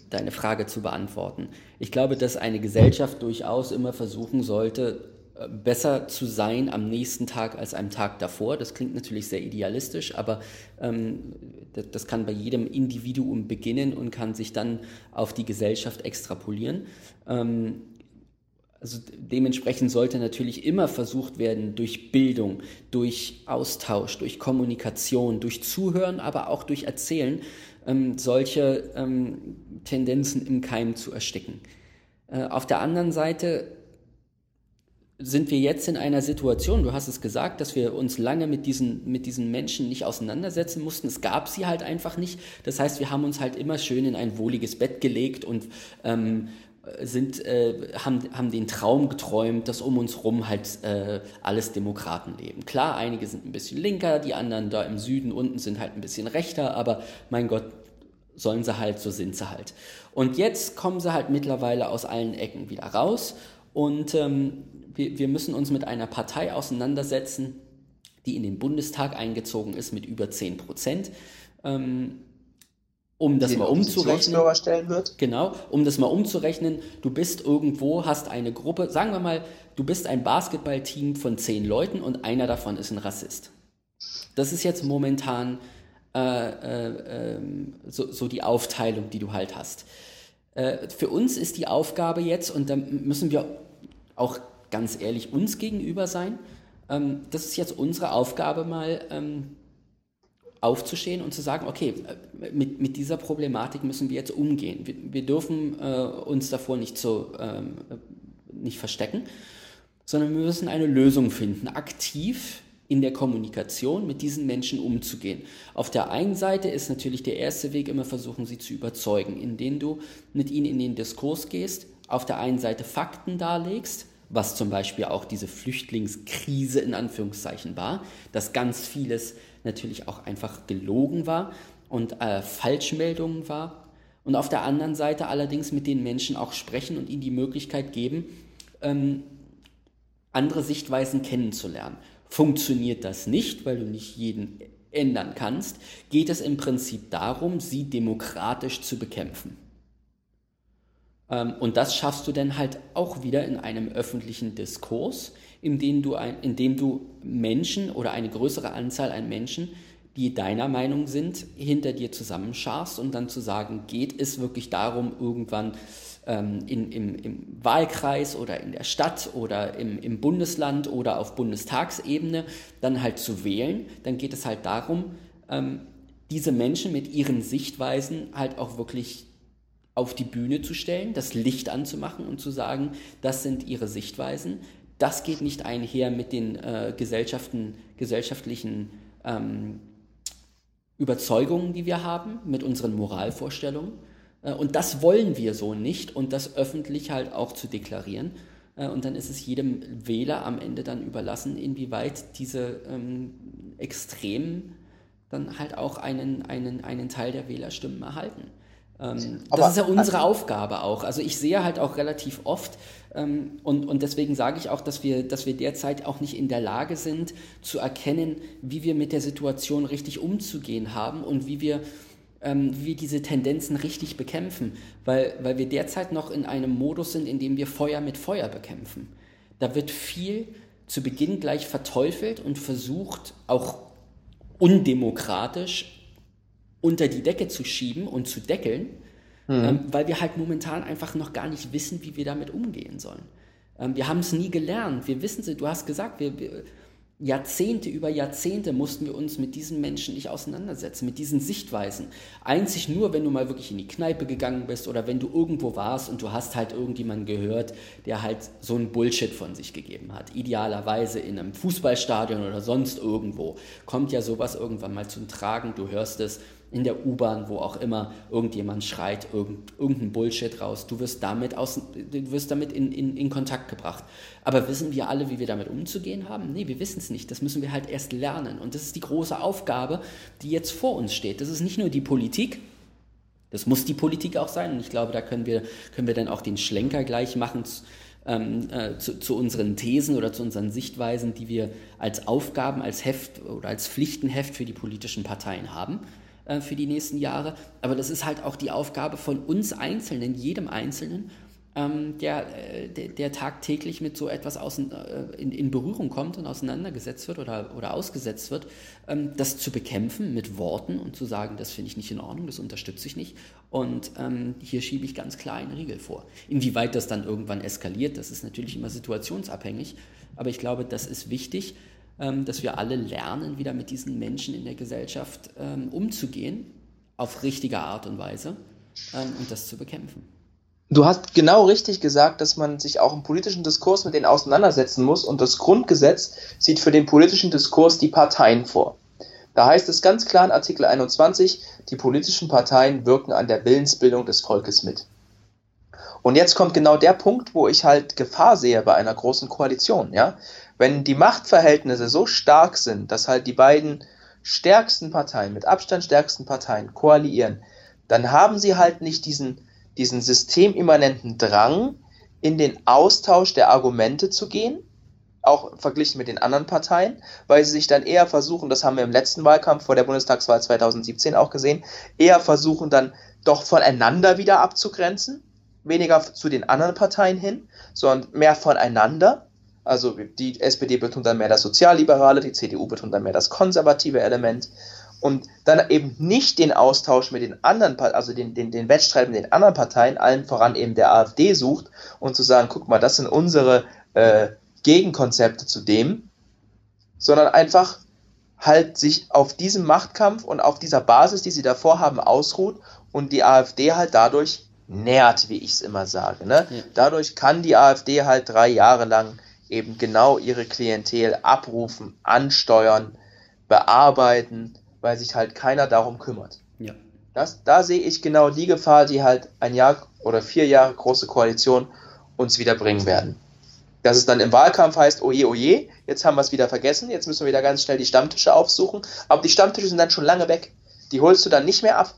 deine Frage zu beantworten. Ich glaube, dass eine Gesellschaft durchaus immer versuchen sollte, äh, besser zu sein am nächsten Tag als am Tag davor. Das klingt natürlich sehr idealistisch, aber ähm, das, das, kann bei jedem Individuum beginnen und kann sich dann auf die Gesellschaft extrapolieren. Ähm, also dementsprechend sollte natürlich immer versucht werden, durch Bildung, durch Austausch, durch Kommunikation, durch Zuhören, aber auch durch Erzählen, ähm, solche ähm, Tendenzen im Keim zu ersticken. Äh, auf der anderen Seite sind wir jetzt in einer Situation, du hast es gesagt, dass wir uns lange mit diesen, mit diesen Menschen nicht auseinandersetzen mussten. Es gab sie halt einfach nicht. Das heißt, wir haben uns halt immer schön in ein wohliges Bett gelegt und ähm, sind, äh, haben, haben den Traum geträumt, dass um uns rum halt äh, alles Demokraten leben. Klar, einige sind ein bisschen linker, die anderen da im Süden unten sind halt ein bisschen rechter, aber mein Gott, sollen sie halt, so sind sie halt. Und jetzt kommen sie halt mittlerweile aus allen Ecken wieder raus und ähm, wir, wir müssen uns mit einer Partei auseinandersetzen, die in den Bundestag eingezogen ist mit über 10 Prozent. Ähm, um das mal umzurechnen. Genau, um das mal umzurechnen, du bist irgendwo, hast eine Gruppe, sagen wir mal, du bist ein Basketballteam von zehn Leuten und einer davon ist ein Rassist. Das ist jetzt momentan äh, äh, ähm, so, so, die Aufteilung, die du halt hast. Äh, für uns ist die Aufgabe jetzt, und da müssen wir auch ganz ehrlich uns gegenüber sein, ähm, das ist jetzt unsere Aufgabe mal, ähm, aufzustehen und zu sagen, okay, mit, mit dieser Problematik müssen wir jetzt umgehen. Wir, wir dürfen äh, uns davor nicht, so, ähm, nicht verstecken, sondern wir müssen eine Lösung finden, aktiv in der Kommunikation mit diesen Menschen umzugehen. Auf der einen Seite ist natürlich der erste Weg immer versuchen, sie zu überzeugen, indem du mit ihnen in den Diskurs gehst, auf der einen Seite Fakten darlegst, was zum Beispiel auch diese Flüchtlingskrise in Anführungszeichen war, dass ganz vieles natürlich auch einfach gelogen war und äh, Falschmeldungen war. Und auf der anderen Seite allerdings mit den Menschen auch sprechen und ihnen die Möglichkeit geben, ähm, andere Sichtweisen kennenzulernen. Funktioniert das nicht, weil du nicht jeden ändern kannst, geht es im Prinzip darum, sie demokratisch zu bekämpfen. Ähm, und das schaffst du dann halt auch wieder in einem öffentlichen Diskurs, in dem du, ein, in dem du Menschen oder eine größere Anzahl an Menschen, die deiner Meinung sind, hinter dir zusammenscharst und dann zu sagen, geht es wirklich darum, irgendwann ähm, in, im, im, Wahlkreis oder in der Stadt oder im, im Bundesland oder auf Bundestagsebene dann halt zu wählen, dann geht es halt darum, ähm, diese Menschen mit ihren Sichtweisen halt auch wirklich auf die Bühne zu stellen, das Licht anzumachen und zu sagen, das sind ihre Sichtweisen. Das geht nicht einher mit den äh, Gesellschaften, gesellschaftlichen ähm, Überzeugungen, die wir haben, mit unseren Moralvorstellungen. Äh, und das wollen wir so nicht und das öffentlich halt auch zu deklarieren. Äh, und dann ist es jedem Wähler am Ende dann überlassen, inwieweit diese ähm, Extremen dann halt auch einen, einen, einen Teil der Wählerstimmen erhalten. Ähm, das ist ja unsere Aufgabe auch. Also ich sehe halt auch relativ oft, ähm, und, und deswegen sage ich auch, dass wir, dass wir derzeit auch nicht in der Lage sind zu erkennen, wie wir mit der Situation richtig umzugehen haben und wie wir, ähm, wie wir diese Tendenzen richtig bekämpfen. Weil, weil wir derzeit noch in einem Modus sind, in dem wir Feuer mit Feuer bekämpfen. Da wird viel zu Beginn gleich verteufelt und versucht, auch undemokratisch unter die Decke zu schieben und zu deckeln, mhm. ähm, weil wir halt momentan einfach noch gar nicht wissen, wie wir damit umgehen sollen. Ähm, wir haben es nie gelernt. Wir wissen es, du hast gesagt, wir, wir, Jahrzehnte über Jahrzehnte mussten wir uns mit diesen Menschen nicht auseinandersetzen, mit diesen Sichtweisen. Einzig nur, wenn du mal wirklich in die Kneipe gegangen bist oder wenn du irgendwo warst und du hast halt irgendjemanden gehört, der halt so einen Bullshit von sich gegeben hat. Idealerweise in einem Fußballstadion oder sonst irgendwo kommt ja sowas irgendwann mal zum Tragen. Du hörst es in der U-Bahn, wo auch immer irgendjemand schreit, irgend, irgendein Bullshit raus. Du wirst damit, aus, du wirst damit in, in, in Kontakt gebracht. Aber wissen wir alle, wie wir damit umzugehen haben? Nee, wir wissen es nicht. Das müssen wir halt erst lernen. Und das ist die große Aufgabe, die jetzt vor uns steht. Das ist nicht nur die Politik, das muss die Politik auch sein. Und ich glaube, da können wir, können wir dann auch den Schlenker gleich machen ähm, äh, zu, zu, unseren Thesen oder zu unseren Sichtweisen, die wir als Aufgaben, als Heft oder als Pflichtenheft für die politischen Parteien haben. Äh, für die nächsten Jahre. Aber das ist halt auch die Aufgabe von uns Einzelnen, jedem Einzelnen, ähm, der, äh, der, der, tagtäglich mit so etwas außen, äh, in, in, Berührung kommt und auseinandergesetzt wird oder, oder ausgesetzt wird, ähm, das zu bekämpfen mit Worten und zu sagen, das finde ich nicht in Ordnung, das unterstütze ich nicht. Und ähm, hier schiebe ich ganz klar einen Riegel vor. Inwieweit das dann irgendwann eskaliert, das ist natürlich immer situationsabhängig. Aber ich glaube, das ist wichtig, dass wir alle lernen, wieder mit diesen Menschen in der Gesellschaft ähm, umzugehen, auf richtige Art und Weise ähm, und das zu bekämpfen. Du hast genau richtig gesagt, dass man sich auch im politischen Diskurs mit denen auseinandersetzen muss und das Grundgesetz sieht für den politischen Diskurs die Parteien vor. Da heißt es ganz klar in Artikel 21, die politischen Parteien wirken an der Willensbildung des Volkes mit. Und jetzt kommt genau der Punkt, wo ich halt Gefahr sehe bei einer großen Koalition, ja wenn die Machtverhältnisse so stark sind, dass halt die beiden stärksten Parteien, mit Abstand stärksten Parteien koalieren, dann haben sie halt nicht diesen, diesen systemimmanenten Drang, in den Austausch der Argumente zu gehen, auch verglichen mit den anderen Parteien, weil sie sich dann eher versuchen, das haben wir im letzten Wahlkampf vor der Bundestagswahl 2017 auch gesehen, eher versuchen dann doch voneinander wieder abzugrenzen, weniger zu den anderen Parteien hin, sondern mehr voneinander also die SPD betont dann mehr das Sozialliberale, die CDU betont dann mehr das konservative Element und dann eben nicht den Austausch mit den anderen, also den, den, den Wettstreit mit den anderen Parteien, allen voran eben der AfD sucht und zu sagen, guck mal, das sind unsere äh, Gegenkonzepte zu dem, sondern einfach halt sich auf diesem Machtkampf und auf dieser Basis, die sie davor haben, ausruht und die AfD halt dadurch nährt, wie ich es immer sage. Ne? Ja. Dadurch kann die AfD halt drei Jahre lang eben genau ihre Klientel abrufen, ansteuern, bearbeiten, weil sich halt keiner darum kümmert. Ja. Das, da sehe ich genau die Gefahr, die halt ein Jahr oder vier Jahre große Koalition uns wieder bringen werden. Dass es dann im Wahlkampf heißt, oje, oje, jetzt haben wir es wieder vergessen, jetzt müssen wir wieder ganz schnell die Stammtische aufsuchen, aber die Stammtische sind dann schon lange weg. Die holst du dann nicht mehr ab.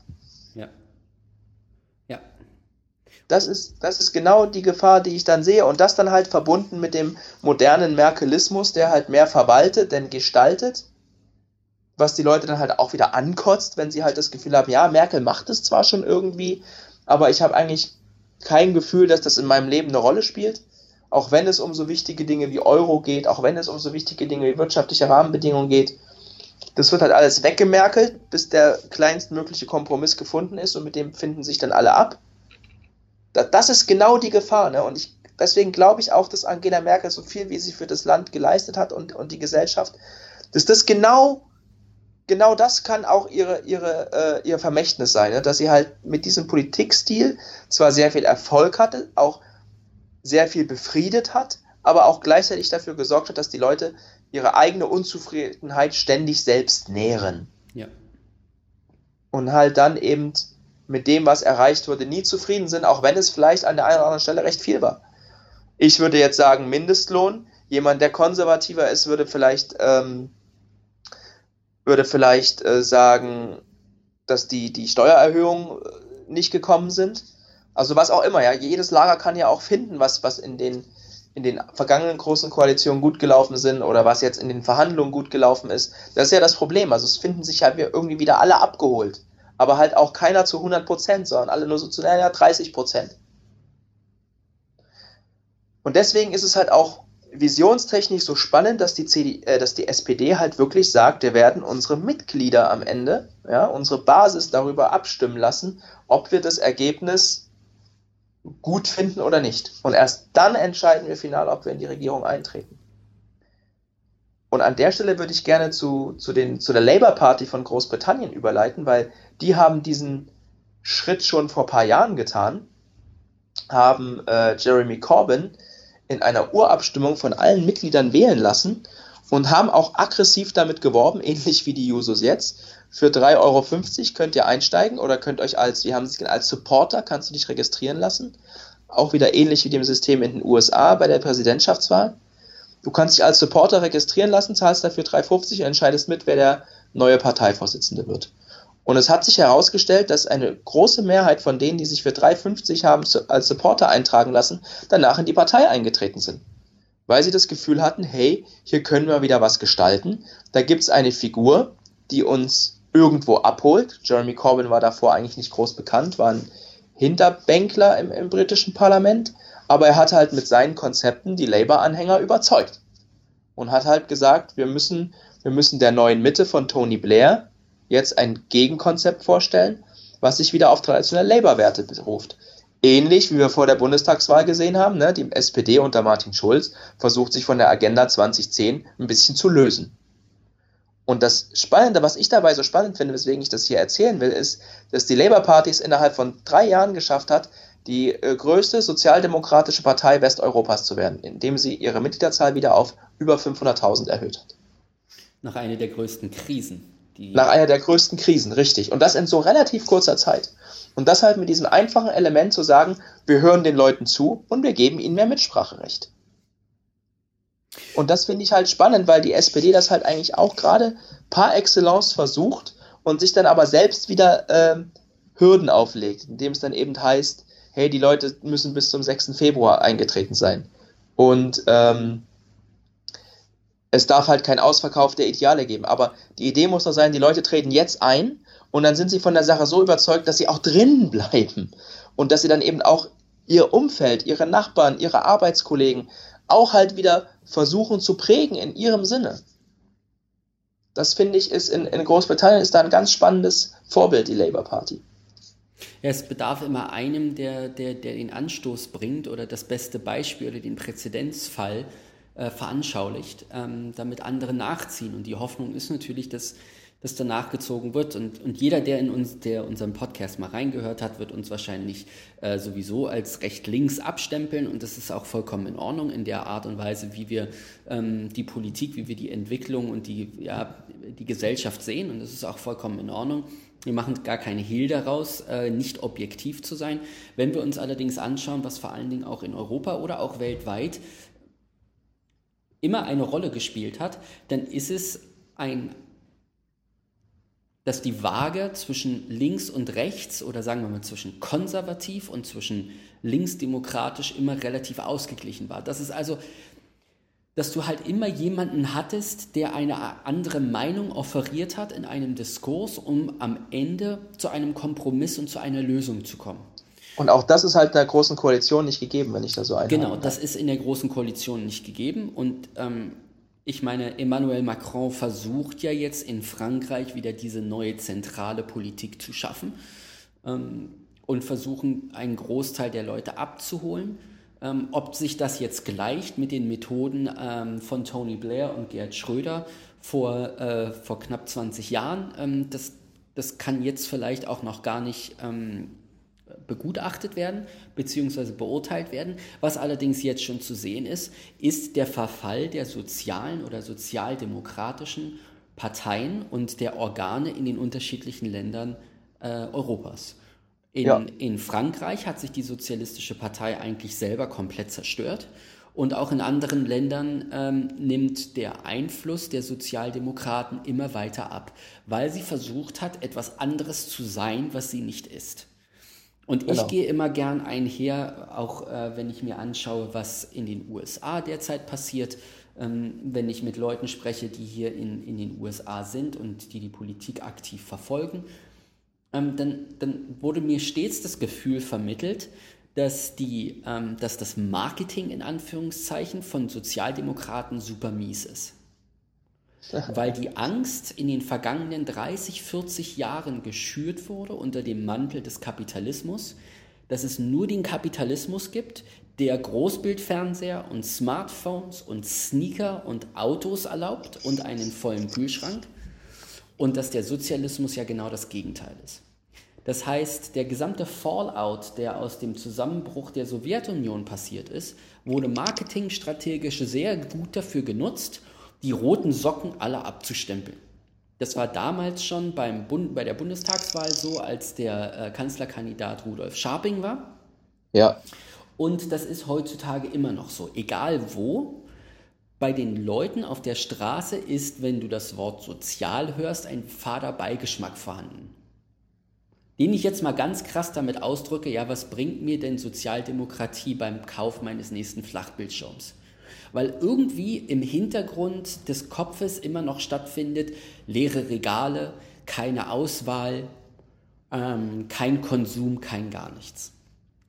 Ja. Das ist, das ist genau die Gefahr, die ich dann sehe. Und das dann halt verbunden mit dem modernen Merkelismus, der halt mehr verwaltet, denn gestaltet. Was die Leute dann halt auch wieder ankotzt, wenn sie halt das Gefühl haben, ja, Merkel macht es zwar schon irgendwie, aber ich habe eigentlich kein Gefühl, dass das in meinem Leben eine Rolle spielt. Auch wenn es um so wichtige Dinge wie Euro geht, auch wenn es um so wichtige Dinge wie wirtschaftliche Rahmenbedingungen geht. Das wird halt alles weggemerkelt, bis der kleinstmögliche Kompromiss gefunden ist und mit dem finden sich dann alle ab das ist genau die Gefahr. Ne? Und ich, deswegen glaube ich auch, dass Angela Merkel so viel, wie sie für das Land geleistet hat und, und die Gesellschaft, dass das genau, genau das kann auch ihre, ihre, äh, ihr Vermächtnis sein. Ne? Dass sie halt mit diesem Politikstil zwar sehr viel Erfolg hatte, auch sehr viel befriedet hat, aber auch gleichzeitig dafür gesorgt hat, dass die Leute ihre eigene Unzufriedenheit ständig selbst nähren. Ja. Und halt dann eben mit dem, was erreicht wurde, nie zufrieden sind, auch wenn es vielleicht an der einen oder anderen Stelle recht viel war. Ich würde jetzt sagen, Mindestlohn. Jemand, der konservativer ist, würde vielleicht, ähm, würde vielleicht äh, sagen, dass die, die Steuererhöhung äh, nicht gekommen sind. Also was auch immer, ja. Jedes Lager kann ja auch finden, was, was in den, in den vergangenen großen Koalitionen gut gelaufen sind oder was jetzt in den Verhandlungen gut gelaufen ist. Das ist ja das Problem. Also es finden sich ja irgendwie wieder alle abgeholt. Aber halt auch keiner zu 100 Prozent, sondern alle nur so zu, naja, 30 Prozent. Und deswegen ist es halt auch visionstechnisch so spannend, dass die, CD, äh, dass die SPD halt wirklich sagt, wir werden unsere Mitglieder am Ende, ja, unsere Basis darüber abstimmen lassen, ob wir das Ergebnis gut finden oder nicht. Und erst dann entscheiden wir final, ob wir in die Regierung eintreten. Und an der Stelle würde ich gerne zu, zu, den, zu der Labour Party von Großbritannien überleiten, weil die haben diesen Schritt schon vor ein paar Jahren getan, haben äh, Jeremy Corbyn in einer Urabstimmung von allen Mitgliedern wählen lassen und haben auch aggressiv damit geworben, ähnlich wie die Jusos jetzt. Für 3,50 Euro könnt ihr einsteigen oder könnt euch als, wie haben es als Supporter, kannst du dich registrieren lassen. Auch wieder ähnlich wie dem System in den USA bei der Präsidentschaftswahl. Du kannst dich als Supporter registrieren lassen, zahlst dafür 3,50 und entscheidest mit, wer der neue Parteivorsitzende wird. Und es hat sich herausgestellt, dass eine große Mehrheit von denen, die sich für 3,50 haben als Supporter eintragen lassen, danach in die Partei eingetreten sind. Weil sie das Gefühl hatten, hey, hier können wir wieder was gestalten. Da gibt es eine Figur, die uns irgendwo abholt. Jeremy Corbyn war davor eigentlich nicht groß bekannt, war ein Hinterbänkler im, im britischen Parlament, aber er hat halt mit seinen Konzepten die Labour-Anhänger überzeugt. Und hat halt gesagt, wir müssen, wir müssen der neuen Mitte von Tony Blair, jetzt ein Gegenkonzept vorstellen, was sich wieder auf traditionelle Labour-Werte beruft. Ähnlich wie wir vor der Bundestagswahl gesehen haben, ne, die SPD unter Martin Schulz versucht sich von der Agenda 2010 ein bisschen zu lösen. Und das Spannende, was ich dabei so spannend finde, weswegen ich das hier erzählen will, ist, dass die Labour Party es innerhalb von drei Jahren geschafft hat, die äh, größte sozialdemokratische Partei Westeuropas zu werden, indem sie ihre Mitgliederzahl wieder auf über 500.000 erhöht hat. Nach einer der größten Krisen. Nach einer der größten Krisen, richtig. Und das in so relativ kurzer Zeit. Und das halt mit diesem einfachen Element zu sagen, wir hören den Leuten zu und wir geben ihnen mehr Mitspracherecht. Und das finde ich halt spannend, weil die SPD das halt eigentlich auch gerade par excellence versucht und sich dann aber selbst wieder äh, Hürden auflegt, indem es dann eben heißt, hey, die Leute müssen bis zum 6. Februar eingetreten sein. Und ähm, es darf halt kein Ausverkauf der Ideale geben. Aber die Idee muss doch sein, die Leute treten jetzt ein und dann sind sie von der Sache so überzeugt, dass sie auch drinnen bleiben. Und dass sie dann eben auch ihr Umfeld, ihre Nachbarn, ihre Arbeitskollegen auch halt wieder versuchen zu prägen in ihrem Sinne. Das finde ich ist in, in Großbritannien ist da ein ganz spannendes Vorbild, die Labour Party. Ja, es bedarf immer einem, der, der, der den Anstoß bringt oder das beste Beispiel oder den Präzedenzfall äh, veranschaulicht, ähm, damit andere nachziehen. Und die Hoffnung ist natürlich, dass, dass danach gezogen wird. Und, und jeder, der in uns, der unseren Podcast mal reingehört hat, wird uns wahrscheinlich äh, sowieso als recht links abstempeln. Und das ist auch vollkommen in Ordnung in der Art und Weise, wie wir ähm, die Politik, wie wir die Entwicklung und die, ja, die Gesellschaft sehen. Und das ist auch vollkommen in Ordnung. Wir machen gar keine Hehl daraus, äh, nicht objektiv zu sein. Wenn wir uns allerdings anschauen, was vor allen Dingen auch in Europa oder auch weltweit immer eine Rolle gespielt hat, dann ist es ein, dass die Waage zwischen links und rechts oder sagen wir mal zwischen konservativ und zwischen linksdemokratisch immer relativ ausgeglichen war. Das ist also dass du halt immer jemanden hattest, der eine andere Meinung offeriert hat in einem Diskurs, um am Ende zu einem Kompromiss und zu einer Lösung zu kommen. Und auch das ist halt der großen Koalition nicht gegeben, wenn ich da so einhalte. Genau, das ist in der großen Koalition nicht gegeben. Und ähm, ich meine, Emmanuel Macron versucht ja jetzt in Frankreich wieder diese neue zentrale Politik zu schaffen ähm, und versuchen, einen Großteil der Leute abzuholen. Ähm, ob sich das jetzt gleicht mit den Methoden ähm, von Tony Blair und Gerd Schröder vor, äh, vor knapp 20 Jahren, ähm, das, das kann jetzt vielleicht auch noch gar nicht ähm, begutachtet werden bzw. beurteilt werden. Was allerdings jetzt schon zu sehen ist, ist der Verfall der sozialen oder sozialdemokratischen Parteien und der Organe in den unterschiedlichen Ländern äh, Europas. In, ja. in Frankreich hat sich die Sozialistische Partei eigentlich selber komplett zerstört. Und auch in anderen Ländern ähm, nimmt der Einfluss der Sozialdemokraten immer weiter ab, weil sie versucht hat, etwas anderes zu sein, was sie nicht ist. Und genau. ich gehe immer gern einher, auch äh, wenn ich mir anschaue, was in den USA derzeit passiert, ähm, wenn ich mit Leuten spreche, die hier in, in den USA sind und die die Politik aktiv verfolgen, ähm, dann, dann wurde mir stets das Gefühl vermittelt, dass, die, ähm, dass das Marketing in Anführungszeichen von Sozialdemokraten super mies ist. Weil die Angst in den vergangenen 30, 40 Jahren geschürt wurde unter dem Mantel des Kapitalismus, dass es nur den Kapitalismus gibt, der Großbildfernseher und Smartphones und Sneaker und Autos erlaubt und einen vollen Kühlschrank und dass der Sozialismus ja genau das Gegenteil ist. Das heißt, der gesamte Fallout, der aus dem Zusammenbruch der Sowjetunion passiert ist, wurde marketingstrategisch sehr gut dafür genutzt, die roten Socken alle abzustempeln. Das war damals schon beim Bund, bei der Bundestagswahl so, als der äh, Kanzlerkandidat Rudolf Scharping war. Ja. Und das ist heutzutage immer noch so. Egal wo, bei den Leuten auf der Straße ist, wenn du das Wort sozial hörst, ein fader Beigeschmack vorhanden den ich jetzt mal ganz krass damit ausdrücke, ja, was bringt mir denn Sozialdemokratie beim Kauf meines nächsten Flachbildschirms? Weil irgendwie im Hintergrund des Kopfes immer noch stattfindet, leere Regale, keine Auswahl, ähm, kein Konsum, kein gar nichts.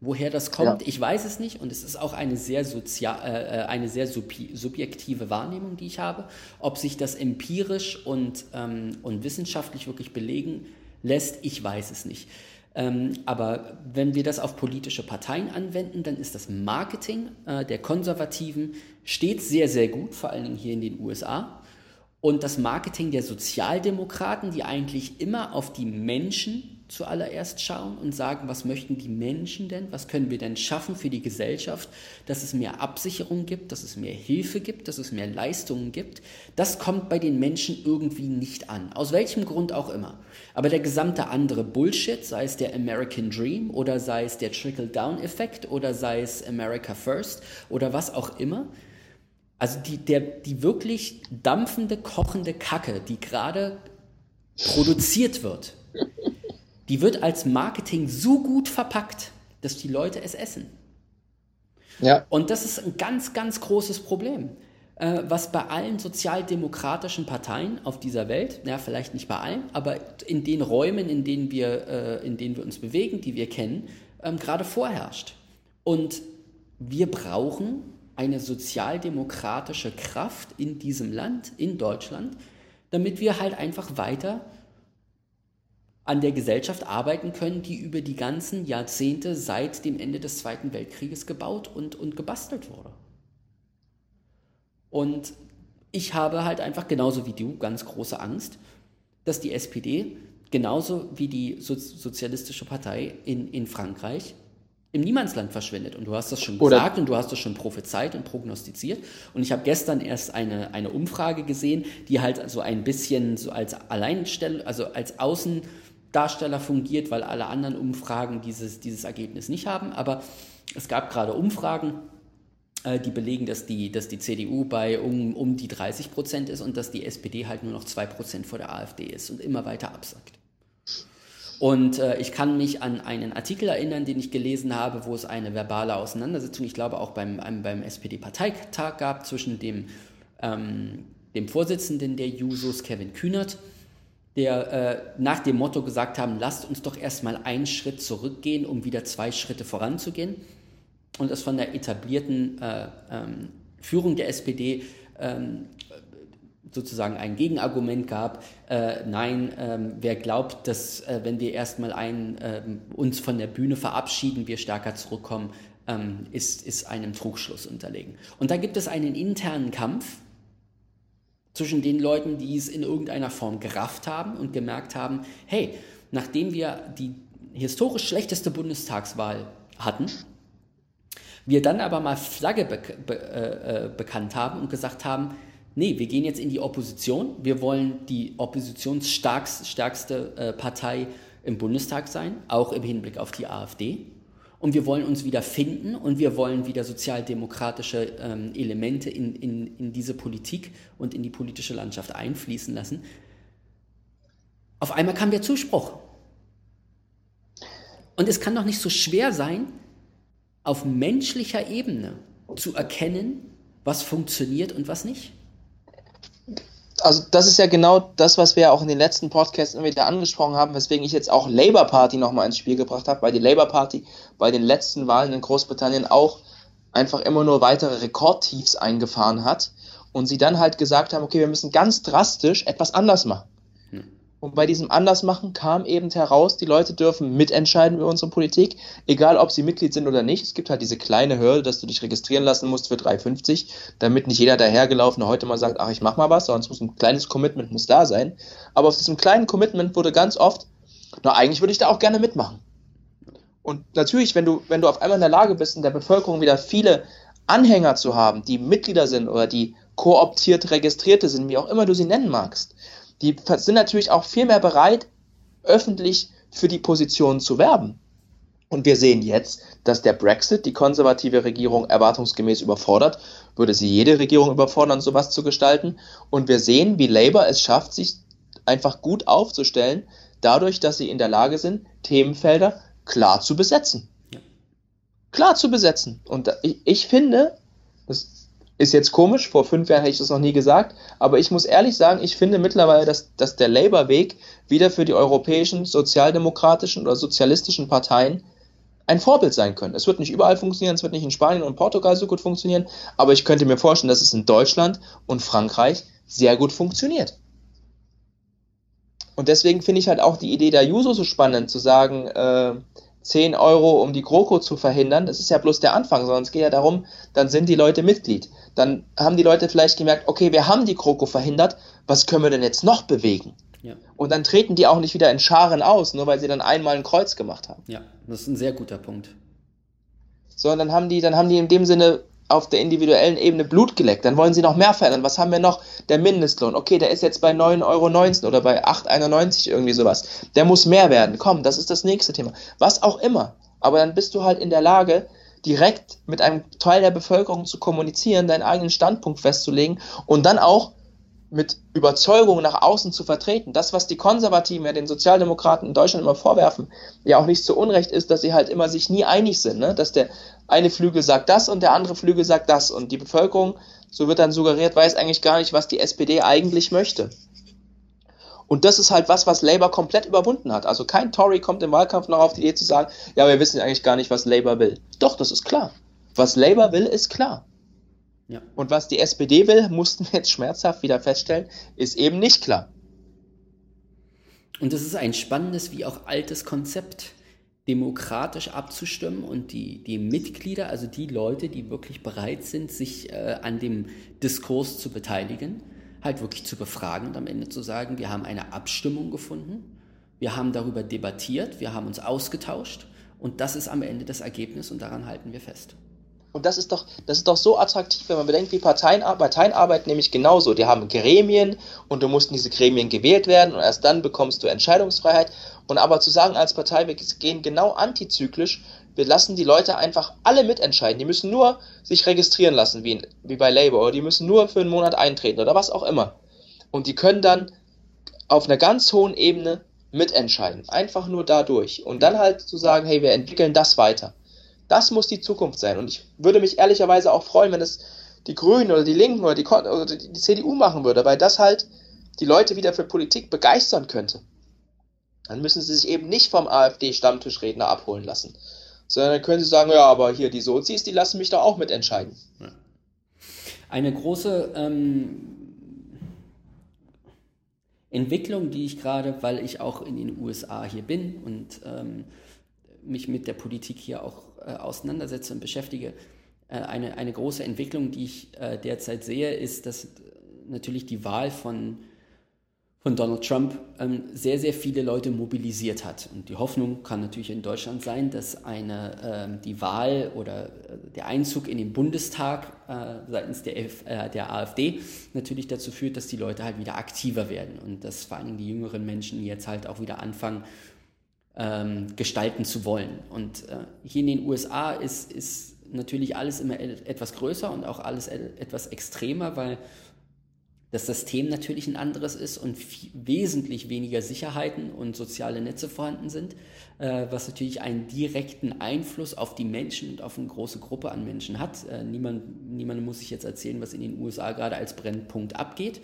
Woher das kommt, ja. ich weiß es nicht und es ist auch eine sehr, sozial, äh, äh eine sehr subjektive Wahrnehmung, die ich habe. Ob sich das empirisch und, ähm, und wissenschaftlich wirklich belegen lässt, ich weiß es nicht. Ähm, aber wenn wir das auf politische Parteien anwenden, dann ist das Marketing äh, der Konservativen stets sehr, sehr gut, vor allen Dingen hier in den USA. Und das Marketing der Sozialdemokraten, die eigentlich immer auf die Menschen zuallererst schauen und sagen, was möchten die Menschen denn, was können wir denn schaffen für die Gesellschaft, dass es mehr Absicherung gibt, dass es mehr Hilfe gibt, dass es mehr Leistungen gibt. Das kommt bei den Menschen irgendwie nicht an, aus welchem Grund auch immer. Aber der gesamte andere Bullshit, sei es der American Dream oder sei es der Trickle-Down-Effekt oder sei es America First oder was auch immer, also die, der, die wirklich dampfende, kochende Kacke, die gerade produziert wird, die wird als Marketing so gut verpackt, dass die Leute es essen. Ja. Und das ist ein ganz, ganz großes Problem, äh, was bei allen sozialdemokratischen Parteien auf dieser Welt, ja, vielleicht nicht bei allen, aber in den Räumen, in denen wir, äh, in denen wir uns bewegen, die wir kennen, ähm, gerade vorherrscht. Und wir brauchen eine sozialdemokratische Kraft in diesem Land, in Deutschland, damit wir halt einfach weiter an der Gesellschaft arbeiten können, die über die ganzen Jahrzehnte seit dem Ende des Zweiten Weltkrieges gebaut und, und gebastelt wurde. Und ich habe halt einfach genauso wie du ganz große Angst, dass die SPD genauso wie die Sozialistische Partei in, in Frankreich im Niemandsland verschwindet. Und du hast das schon gesagt Oder und du hast das schon prophezeit und prognostiziert. Und ich habe gestern erst eine, eine Umfrage gesehen, die halt so ein bisschen so als Alleinstellung, also als Außen Darsteller fungiert, weil alle anderen Umfragen dieses, dieses Ergebnis nicht haben. Aber es gab gerade Umfragen, äh, die belegen, dass die, dass die CDU bei um, um die 30 Prozent ist und dass die SPD halt nur noch 2 Prozent vor der AfD ist und immer weiter absackt. Und äh, ich kann mich an einen Artikel erinnern, den ich gelesen habe, wo es eine verbale Auseinandersetzung, ich glaube auch beim, beim SPD-Parteitag gab, zwischen dem, ähm, dem Vorsitzenden der Jusos, Kevin Kühnert, der äh, nach dem Motto gesagt haben, lasst uns doch erstmal einen Schritt zurückgehen, um wieder zwei Schritte voranzugehen. Und es von der etablierten äh, ähm, Führung der SPD ähm, sozusagen ein Gegenargument gab, äh, nein, ähm, wer glaubt, dass äh, wenn wir erstmal einen, ähm, uns von der Bühne verabschieden, wir stärker zurückkommen, ähm, ist, ist einem Trugschluss unterlegen. Und da gibt es einen internen Kampf zwischen den Leuten, die es in irgendeiner Form gerafft haben und gemerkt haben, hey, nachdem wir die historisch schlechteste Bundestagswahl hatten, wir dann aber mal Flagge be be äh, äh, bekannt haben und gesagt haben, nee, wir gehen jetzt in die Opposition, wir wollen die oppositionsstärkste äh, Partei im Bundestag sein, auch im Hinblick auf die AfD und wir wollen uns wieder finden und wir wollen wieder sozialdemokratische ähm, Elemente in, in, in diese Politik und in die politische Landschaft einfließen lassen. Auf einmal kam der Zuspruch. Und es kann doch nicht so schwer sein, auf menschlicher Ebene zu erkennen, was funktioniert und was nicht. Also das ist ja genau das, was wir auch in den letzten Podcasts immer wieder angesprochen haben, weswegen ich jetzt auch Labour Party nochmal ins Spiel gebracht habe, weil die Labour Party bei den letzten Wahlen in Großbritannien auch einfach immer nur weitere Rekordtiefs eingefahren hat und sie dann halt gesagt haben, okay, wir müssen ganz drastisch etwas anders machen. Und bei diesem Andersmachen kam eben heraus, die Leute dürfen mitentscheiden über unsere Politik, egal ob sie Mitglied sind oder nicht. Es gibt halt diese kleine Hürde, dass du dich registrieren lassen musst für 3,50, damit nicht jeder dahergelaufene heute mal sagt, ach, ich mach mal was, es muss ein kleines Commitment muss da sein. Aber auf diesem kleinen Commitment wurde ganz oft, na, eigentlich würde ich da auch gerne mitmachen. Und natürlich, wenn du, wenn du auf einmal in der Lage bist, in der Bevölkerung wieder viele Anhänger zu haben, die Mitglieder sind oder die kooptiert Registrierte sind, wie auch immer du sie nennen magst, die sind natürlich auch viel mehr bereit, öffentlich für die Position zu werben. Und wir sehen jetzt, dass der Brexit die konservative Regierung erwartungsgemäß überfordert, würde sie jede Regierung überfordern, sowas zu gestalten. Und wir sehen, wie Labour es schafft, sich einfach gut aufzustellen, dadurch, dass sie in der Lage sind, Themenfelder klar zu besetzen. Klar zu besetzen. Und ich, ich finde, das ist jetzt komisch, vor fünf Jahren hätte ich das noch nie gesagt, aber ich muss ehrlich sagen, ich finde mittlerweile, dass, dass der Labour-Weg wieder für die europäischen sozialdemokratischen oder sozialistischen Parteien ein Vorbild sein können. Es wird nicht überall funktionieren, es wird nicht in Spanien und Portugal so gut funktionieren, aber ich könnte mir vorstellen, dass es in Deutschland und Frankreich sehr gut funktioniert. Und deswegen finde ich halt auch die Idee der Juso so spannend, zu sagen, äh, 10 Euro, um die GroKo zu verhindern, das ist ja bloß der Anfang, sondern es geht ja darum, dann sind die Leute Mitglied. Dann haben die Leute vielleicht gemerkt, okay, wir haben die GroKo verhindert, was können wir denn jetzt noch bewegen? Ja. Und dann treten die auch nicht wieder in Scharen aus, nur weil sie dann einmal ein Kreuz gemacht haben. Ja, das ist ein sehr guter Punkt. Sondern dann haben die, dann haben die in dem Sinne auf der individuellen Ebene Blut geleckt. Dann wollen sie noch mehr verändern. Was haben wir noch? Der Mindestlohn. Okay, der ist jetzt bei 9,19 Euro oder bei 8,91 irgendwie sowas. Der muss mehr werden. Komm, das ist das nächste Thema. Was auch immer. Aber dann bist du halt in der Lage, direkt mit einem Teil der Bevölkerung zu kommunizieren, deinen eigenen Standpunkt festzulegen und dann auch mit Überzeugung nach außen zu vertreten. Das, was die Konservativen ja den Sozialdemokraten in Deutschland immer vorwerfen, ja auch nicht zu Unrecht ist, dass sie halt immer sich nie einig sind, ne? dass der eine Flügel sagt das und der andere Flügel sagt das und die Bevölkerung, so wird dann suggeriert, weiß eigentlich gar nicht, was die SPD eigentlich möchte. Und das ist halt was, was Labour komplett überwunden hat. Also kein Tory kommt im Wahlkampf noch auf die Idee zu sagen, ja, wir wissen eigentlich gar nicht, was Labour will. Doch, das ist klar. Was Labour will, ist klar. Ja. Und was die SPD will, mussten wir jetzt schmerzhaft wieder feststellen, ist eben nicht klar. Und das ist ein spannendes wie auch altes Konzept, demokratisch abzustimmen und die, die Mitglieder, also die Leute, die wirklich bereit sind, sich äh, an dem Diskurs zu beteiligen, halt wirklich zu befragen und am Ende zu sagen, wir haben eine Abstimmung gefunden, wir haben darüber debattiert, wir haben uns ausgetauscht und das ist am Ende das Ergebnis und daran halten wir fest. Und das ist doch, das ist doch so attraktiv, wenn man bedenkt, wie Parteien, Parteien arbeiten nämlich genauso. Die haben Gremien und du musst in diese Gremien gewählt werden und erst dann bekommst du Entscheidungsfreiheit. Und aber zu sagen als Partei, wir gehen genau antizyklisch, wir lassen die Leute einfach alle mitentscheiden. Die müssen nur sich registrieren lassen, wie, wie bei Labour, oder die müssen nur für einen Monat eintreten oder was auch immer. Und die können dann auf einer ganz hohen Ebene mitentscheiden. Einfach nur dadurch. Und dann halt zu sagen, hey, wir entwickeln das weiter. Das muss die Zukunft sein. Und ich würde mich ehrlicherweise auch freuen, wenn es die Grünen oder die Linken oder die, oder die CDU machen würde, weil das halt die Leute wieder für Politik begeistern könnte. Dann müssen sie sich eben nicht vom AfD-Stammtischredner abholen lassen, sondern dann können sie sagen, ja, aber hier die Sozis, die lassen mich doch auch mitentscheiden. Eine große ähm, Entwicklung, die ich gerade, weil ich auch in den USA hier bin und ähm, mich mit der Politik hier auch äh, auseinandersetze und beschäftige, äh, eine, eine große Entwicklung, die ich äh, derzeit sehe, ist, dass natürlich die Wahl von, von Donald Trump ähm, sehr, sehr viele Leute mobilisiert hat. Und die Hoffnung kann natürlich in Deutschland sein, dass eine, ähm, die Wahl oder der Einzug in den Bundestag seitens der, F, der AfD natürlich dazu führt, dass die Leute halt wieder aktiver werden und dass vor allem die jüngeren Menschen jetzt halt auch wieder anfangen, ähm, gestalten zu wollen. Und äh, hier in den USA ist, ist natürlich alles immer etwas größer und auch alles etwas extremer, weil das System natürlich ein anderes ist und wesentlich weniger Sicherheiten und soziale Netze vorhanden sind, äh, was natürlich einen direkten Einfluss auf die Menschen und auf eine große Gruppe an Menschen hat. Äh, niemand, niemand muss sich jetzt erzählen, was in den USA gerade als Brennpunkt abgeht.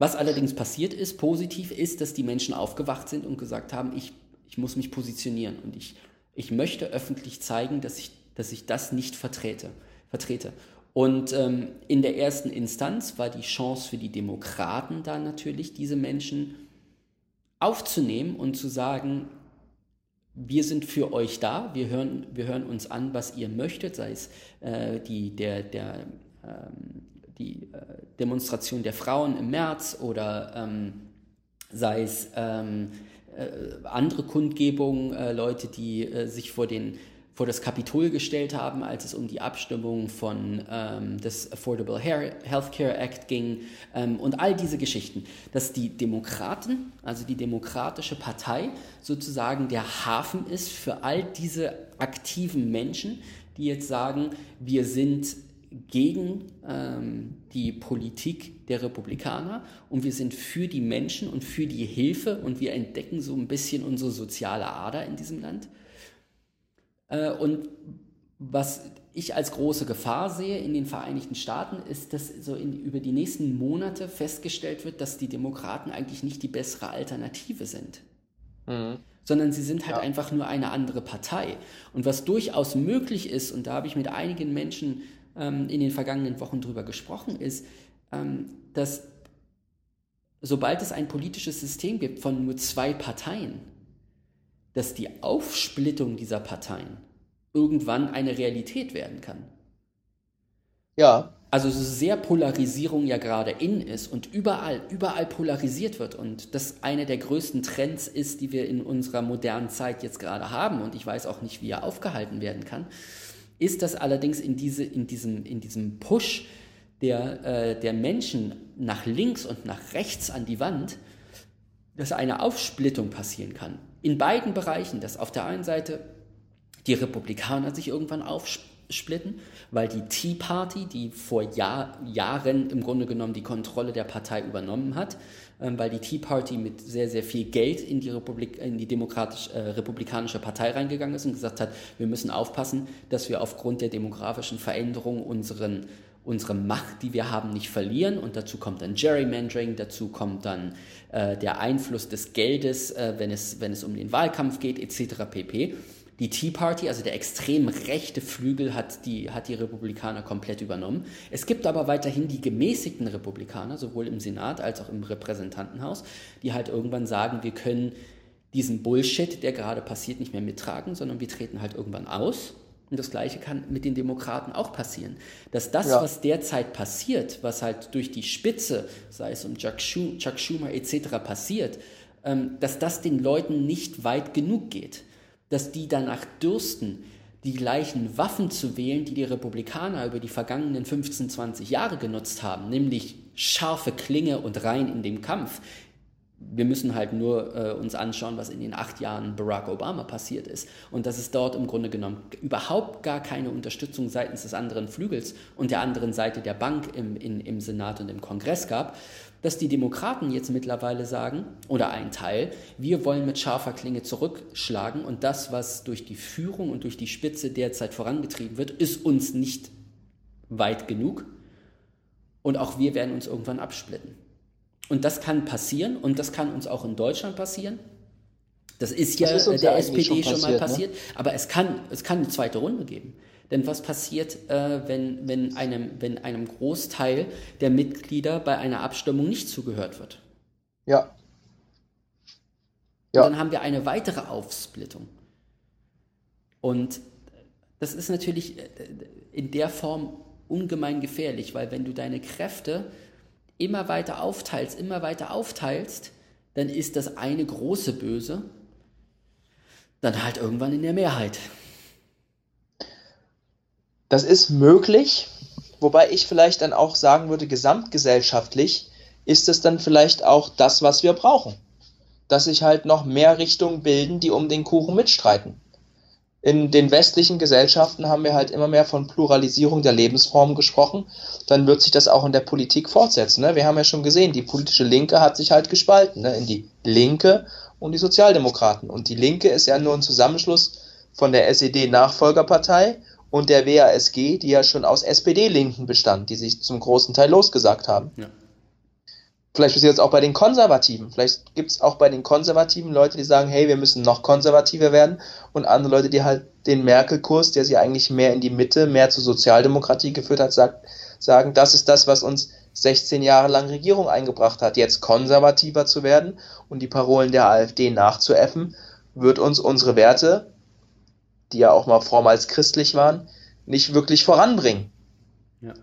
Was allerdings passiert ist, positiv ist, dass die Menschen aufgewacht sind und gesagt haben, ich, ich muss mich positionieren und ich, ich möchte öffentlich zeigen, dass ich, dass ich das nicht vertrete. vertrete. Und ähm, in der ersten Instanz war die Chance für die Demokraten da natürlich, diese Menschen aufzunehmen und zu sagen, wir sind für euch da, wir hören, wir hören uns an, was ihr möchtet, sei es äh, die, der, der, ähm, die äh, Demonstration der Frauen im März oder ähm, sei es ähm, äh, andere Kundgebungen, äh, Leute, die äh, sich vor den vor das Kapitol gestellt haben, als es um die Abstimmung von ähm, des Affordable Healthcare Act ging ähm, und all diese Geschichten, dass die Demokraten, also die Demokratische Partei, sozusagen der Hafen ist für all diese aktiven Menschen, die jetzt sagen, wir sind gegen ähm, die Politik der Republikaner und wir sind für die Menschen und für die Hilfe und wir entdecken so ein bisschen unsere soziale Ader in diesem Land. Äh, und was ich als große Gefahr sehe in den Vereinigten Staaten, ist, dass so in, über die nächsten Monate festgestellt wird, dass die Demokraten eigentlich nicht die bessere Alternative sind. Mhm. Sondern sie sind halt ja. einfach nur eine andere Partei. Und was durchaus möglich ist, und da habe ich mit einigen Menschen ähm, in den vergangenen Wochen drüber gesprochen, ist, ähm, dass sobald es ein politisches System gibt von nur zwei Parteien, dass die Aufsplittung dieser Parteien irgendwann eine Realität werden kann. Ja. Also so sehr Polarisierung ja gerade in ist und überall, überall polarisiert wird und das eine der größten Trends ist, die wir in unserer modernen Zeit jetzt gerade haben und ich weiß auch nicht, wie er aufgehalten werden kann, ist das allerdings in, diese, in, diesem, in diesem Push der, äh, der Menschen nach links und nach rechts an die Wand, dass eine Aufsplittung passieren kann in beiden Bereichen, dass auf der einen Seite die Republikaner sich irgendwann aufsplitten, weil die Tea Party, die vor Jahr, Jahren im Grunde genommen die Kontrolle der Partei übernommen hat, ähm, weil die Tea Party mit sehr, sehr viel Geld in die, Republik, in die demokratisch, äh, republikanische Partei reingegangen ist und gesagt hat, wir müssen aufpassen, dass wir aufgrund der demografischen Veränderung unseren unsere Macht, die wir haben, nicht verlieren. Und dazu kommt dann Gerrymandering, dazu kommt dann äh, der Einfluss des Geldes, äh, wenn, es, wenn es um den Wahlkampf geht, etc. pp. Die Tea Party, also der extrem rechte Flügel, hat die, hat die Republikaner komplett übernommen. Es gibt aber weiterhin die gemäßigten Republikaner, sowohl im Senat als auch im Repräsentantenhaus, die halt irgendwann sagen, wir können diesen Bullshit, der gerade passiert, nicht mehr mittragen, sondern wir treten halt irgendwann aus und das Gleiche kann mit den Demokraten auch passieren. Dass das, ja. was derzeit passiert, was halt durch die Spitze, sei es um Chuck, Schumer, Chuck Schumer etc. passiert, ähm, dass das den Leuten nicht weit genug geht. Dass die danach dürsten, die gleichen Waffen zu wählen, die die Republikaner über die vergangenen 15, 20 Jahre genutzt haben, nämlich scharfe Klinge und rein in dem Kampf, wir müssen halt nur äh, uns anschauen, was in den acht Jahren Barack Obama passiert ist. Und dass es dort im Grunde genommen überhaupt gar keine Unterstützung seitens des anderen Flügels und der anderen Seite der Bank im, in, im Senat und im Kongress gab, dass die Demokraten jetzt mittlerweile sagen, oder ein Teil, wir wollen mit scharfer Klinge zurückschlagen und das, was durch die Führung und durch die Spitze derzeit vorangetrieben wird, ist uns nicht weit genug. Und auch wir werden uns irgendwann absplitten. Und das kann passieren und das kann uns auch in Deutschland passieren. Das ist ja das ist der ja SPD schon, passiert, schon, mal passiert, ne? aber es kann, es kann eine zweite Runde geben. Denn was passiert, äh, wenn, wenn, einem, wenn einem Großteil der Mitglieder bei einer Abstimmung nicht zugehört wird? Ja. ja. Und dann haben wir eine weitere Aufsplittung. Und das ist natürlich äh, in der Form ungemein gefährlich, weil wenn du deine Kräfte immer weiter aufteilst, immer weiter aufteilst, dann ist das eine große Böse dann halt irgendwann in der Mehrheit. Das ist möglich, wobei ich vielleicht dann auch sagen würde, gesamtgesellschaftlich ist es dann vielleicht auch das, was wir brauchen. Dass sich halt noch mehr Richtungen bilden, die um den Kuchen mitstreiten. In den westlichen Gesellschaften haben wir halt immer mehr von Pluralisierung der Lebensformen gesprochen. Dann wird sich das auch in der Politik fortsetzen. Ne? Wir haben ja schon gesehen, die politische Linke hat sich halt gespalten ne? in die Linke und die Sozialdemokraten. Und die Linke ist ja nur ein Zusammenschluss von der SED-Nachfolgerpartei und der WASG, die ja schon aus SPD-Linken bestand, die sich zum großen Teil losgesagt haben. Ja. Vielleicht passiert es auch bei den Konservativen. Vielleicht gibt es auch bei den Konservativen Leute, die sagen, hey, wir müssen noch konservativer werden. Und andere Leute, die halt den Merkel-Kurs, der sie eigentlich mehr in die Mitte, mehr zur Sozialdemokratie geführt hat, sagt, sagen, das ist das, was uns 16 Jahre lang Regierung eingebracht hat. Jetzt konservativer zu werden und die Parolen der AfD nachzuäffen, wird uns unsere Werte, die ja auch mal vormals christlich waren, nicht wirklich voranbringen. Ja.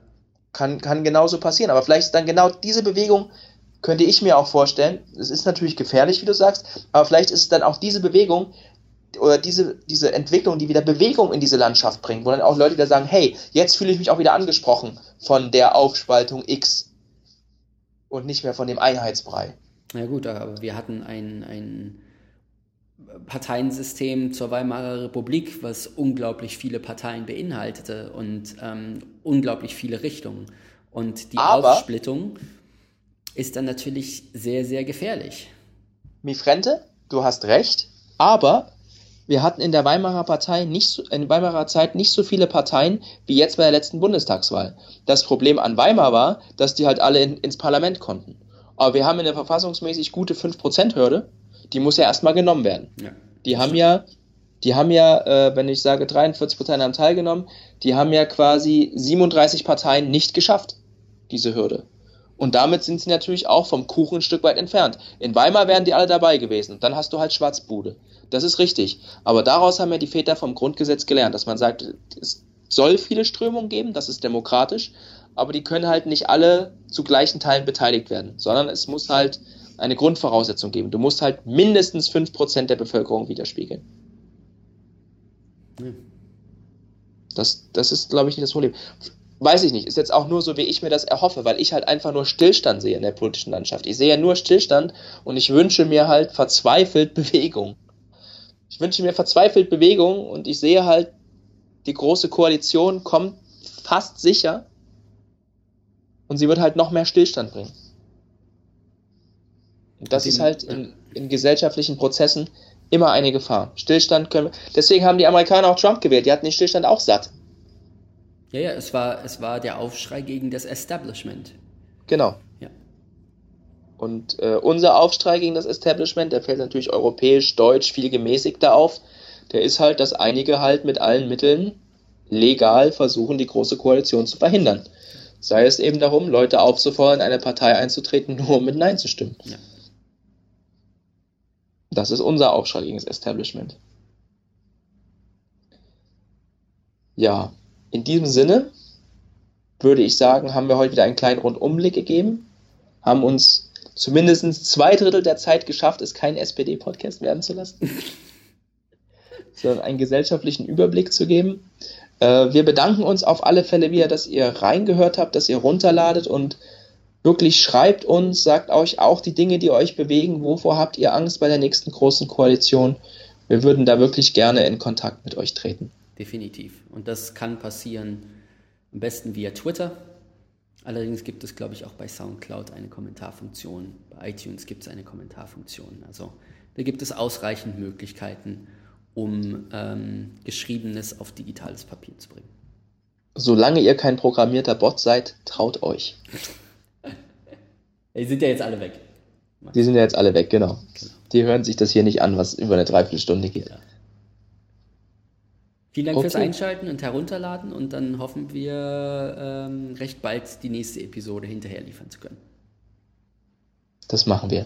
Kann, kann genauso passieren. Aber vielleicht ist dann genau diese Bewegung könnte ich mir auch vorstellen, es ist natürlich gefährlich, wie du sagst, aber vielleicht ist es dann auch diese Bewegung oder diese, diese Entwicklung, die wieder Bewegung in diese Landschaft bringt, wo dann auch Leute wieder sagen, hey, jetzt fühle ich mich auch wieder angesprochen von der Aufspaltung X und nicht mehr von dem Einheitsbrei. Ja gut, aber wir hatten ein, ein Parteiensystem zur Weimarer Republik, was unglaublich viele Parteien beinhaltete und ähm, unglaublich viele Richtungen. Und die aber, Aufsplittung ist dann natürlich sehr, sehr gefährlich. Mifrente, du hast recht, aber wir hatten in der Weimarer Partei nicht so, in Weimarer Zeit nicht so viele Parteien wie jetzt bei der letzten Bundestagswahl. Das Problem an Weimar war, dass die halt alle in, ins Parlament konnten. Aber wir haben eine verfassungsmäßig gute 5%-Hürde, die muss ja erstmal genommen werden. Ja. Die haben ja, die haben ja, äh, wenn ich sage 43 Parteien haben teilgenommen, die haben ja quasi 37 Parteien nicht geschafft, diese Hürde. Und damit sind sie natürlich auch vom Kuchen ein Stück weit entfernt. In Weimar wären die alle dabei gewesen. Und dann hast du halt Schwarzbude. Das ist richtig. Aber daraus haben ja die Väter vom Grundgesetz gelernt, dass man sagt, es soll viele Strömungen geben, das ist demokratisch, aber die können halt nicht alle zu gleichen Teilen beteiligt werden, sondern es muss halt eine Grundvoraussetzung geben. Du musst halt mindestens 5% der Bevölkerung widerspiegeln. Das, das ist, glaube ich, nicht das Problem weiß ich nicht, ist jetzt auch nur so, wie ich mir das erhoffe, weil ich halt einfach nur Stillstand sehe in der politischen Landschaft. Ich sehe ja nur Stillstand und ich wünsche mir halt verzweifelt Bewegung. Ich wünsche mir verzweifelt Bewegung und ich sehe halt, die große Koalition kommt fast sicher und sie wird halt noch mehr Stillstand bringen. Und das ist halt in, in gesellschaftlichen Prozessen immer eine Gefahr. Stillstand können wir, deswegen haben die Amerikaner auch Trump gewählt, die hatten den Stillstand auch satt. Ja, ja, es war, es war der Aufschrei gegen das Establishment. Genau. Ja. Und äh, unser Aufschrei gegen das Establishment, der fällt natürlich europäisch, deutsch viel gemäßigter auf. Der ist halt, dass einige halt mit allen Mitteln legal versuchen, die große Koalition zu verhindern. Sei es eben darum, Leute aufzufordern, eine Partei einzutreten, nur um mit Nein zu stimmen. Ja. Das ist unser Aufschrei gegen das Establishment. Ja, in diesem Sinne würde ich sagen, haben wir heute wieder einen kleinen Rundumblick gegeben, haben uns zumindest zwei Drittel der Zeit geschafft, es kein SPD-Podcast werden zu lassen, sondern einen gesellschaftlichen Überblick zu geben. Äh, wir bedanken uns auf alle Fälle wieder, dass ihr reingehört habt, dass ihr runterladet und wirklich schreibt uns, sagt euch auch die Dinge, die euch bewegen, wovor habt ihr Angst bei der nächsten großen Koalition. Wir würden da wirklich gerne in Kontakt mit euch treten definitiv. Und das kann passieren am besten via Twitter. Allerdings gibt es, glaube ich, auch bei SoundCloud eine Kommentarfunktion. Bei iTunes gibt es eine Kommentarfunktion. Also da gibt es ausreichend Möglichkeiten, um ähm, Geschriebenes auf digitales Papier zu bringen. Solange ihr kein programmierter Bot seid, traut euch. Die sind ja jetzt alle weg. Die sind ja jetzt alle weg, genau. genau. Die hören sich das hier nicht an, was über eine Dreiviertelstunde geht. Ja. Vielen Dank okay. fürs Einschalten und Herunterladen und dann hoffen wir, ähm, recht bald die nächste Episode hinterher liefern zu können. Das machen wir.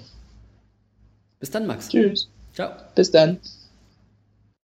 Bis dann, Max. Tschüss. Ciao. Bis dann.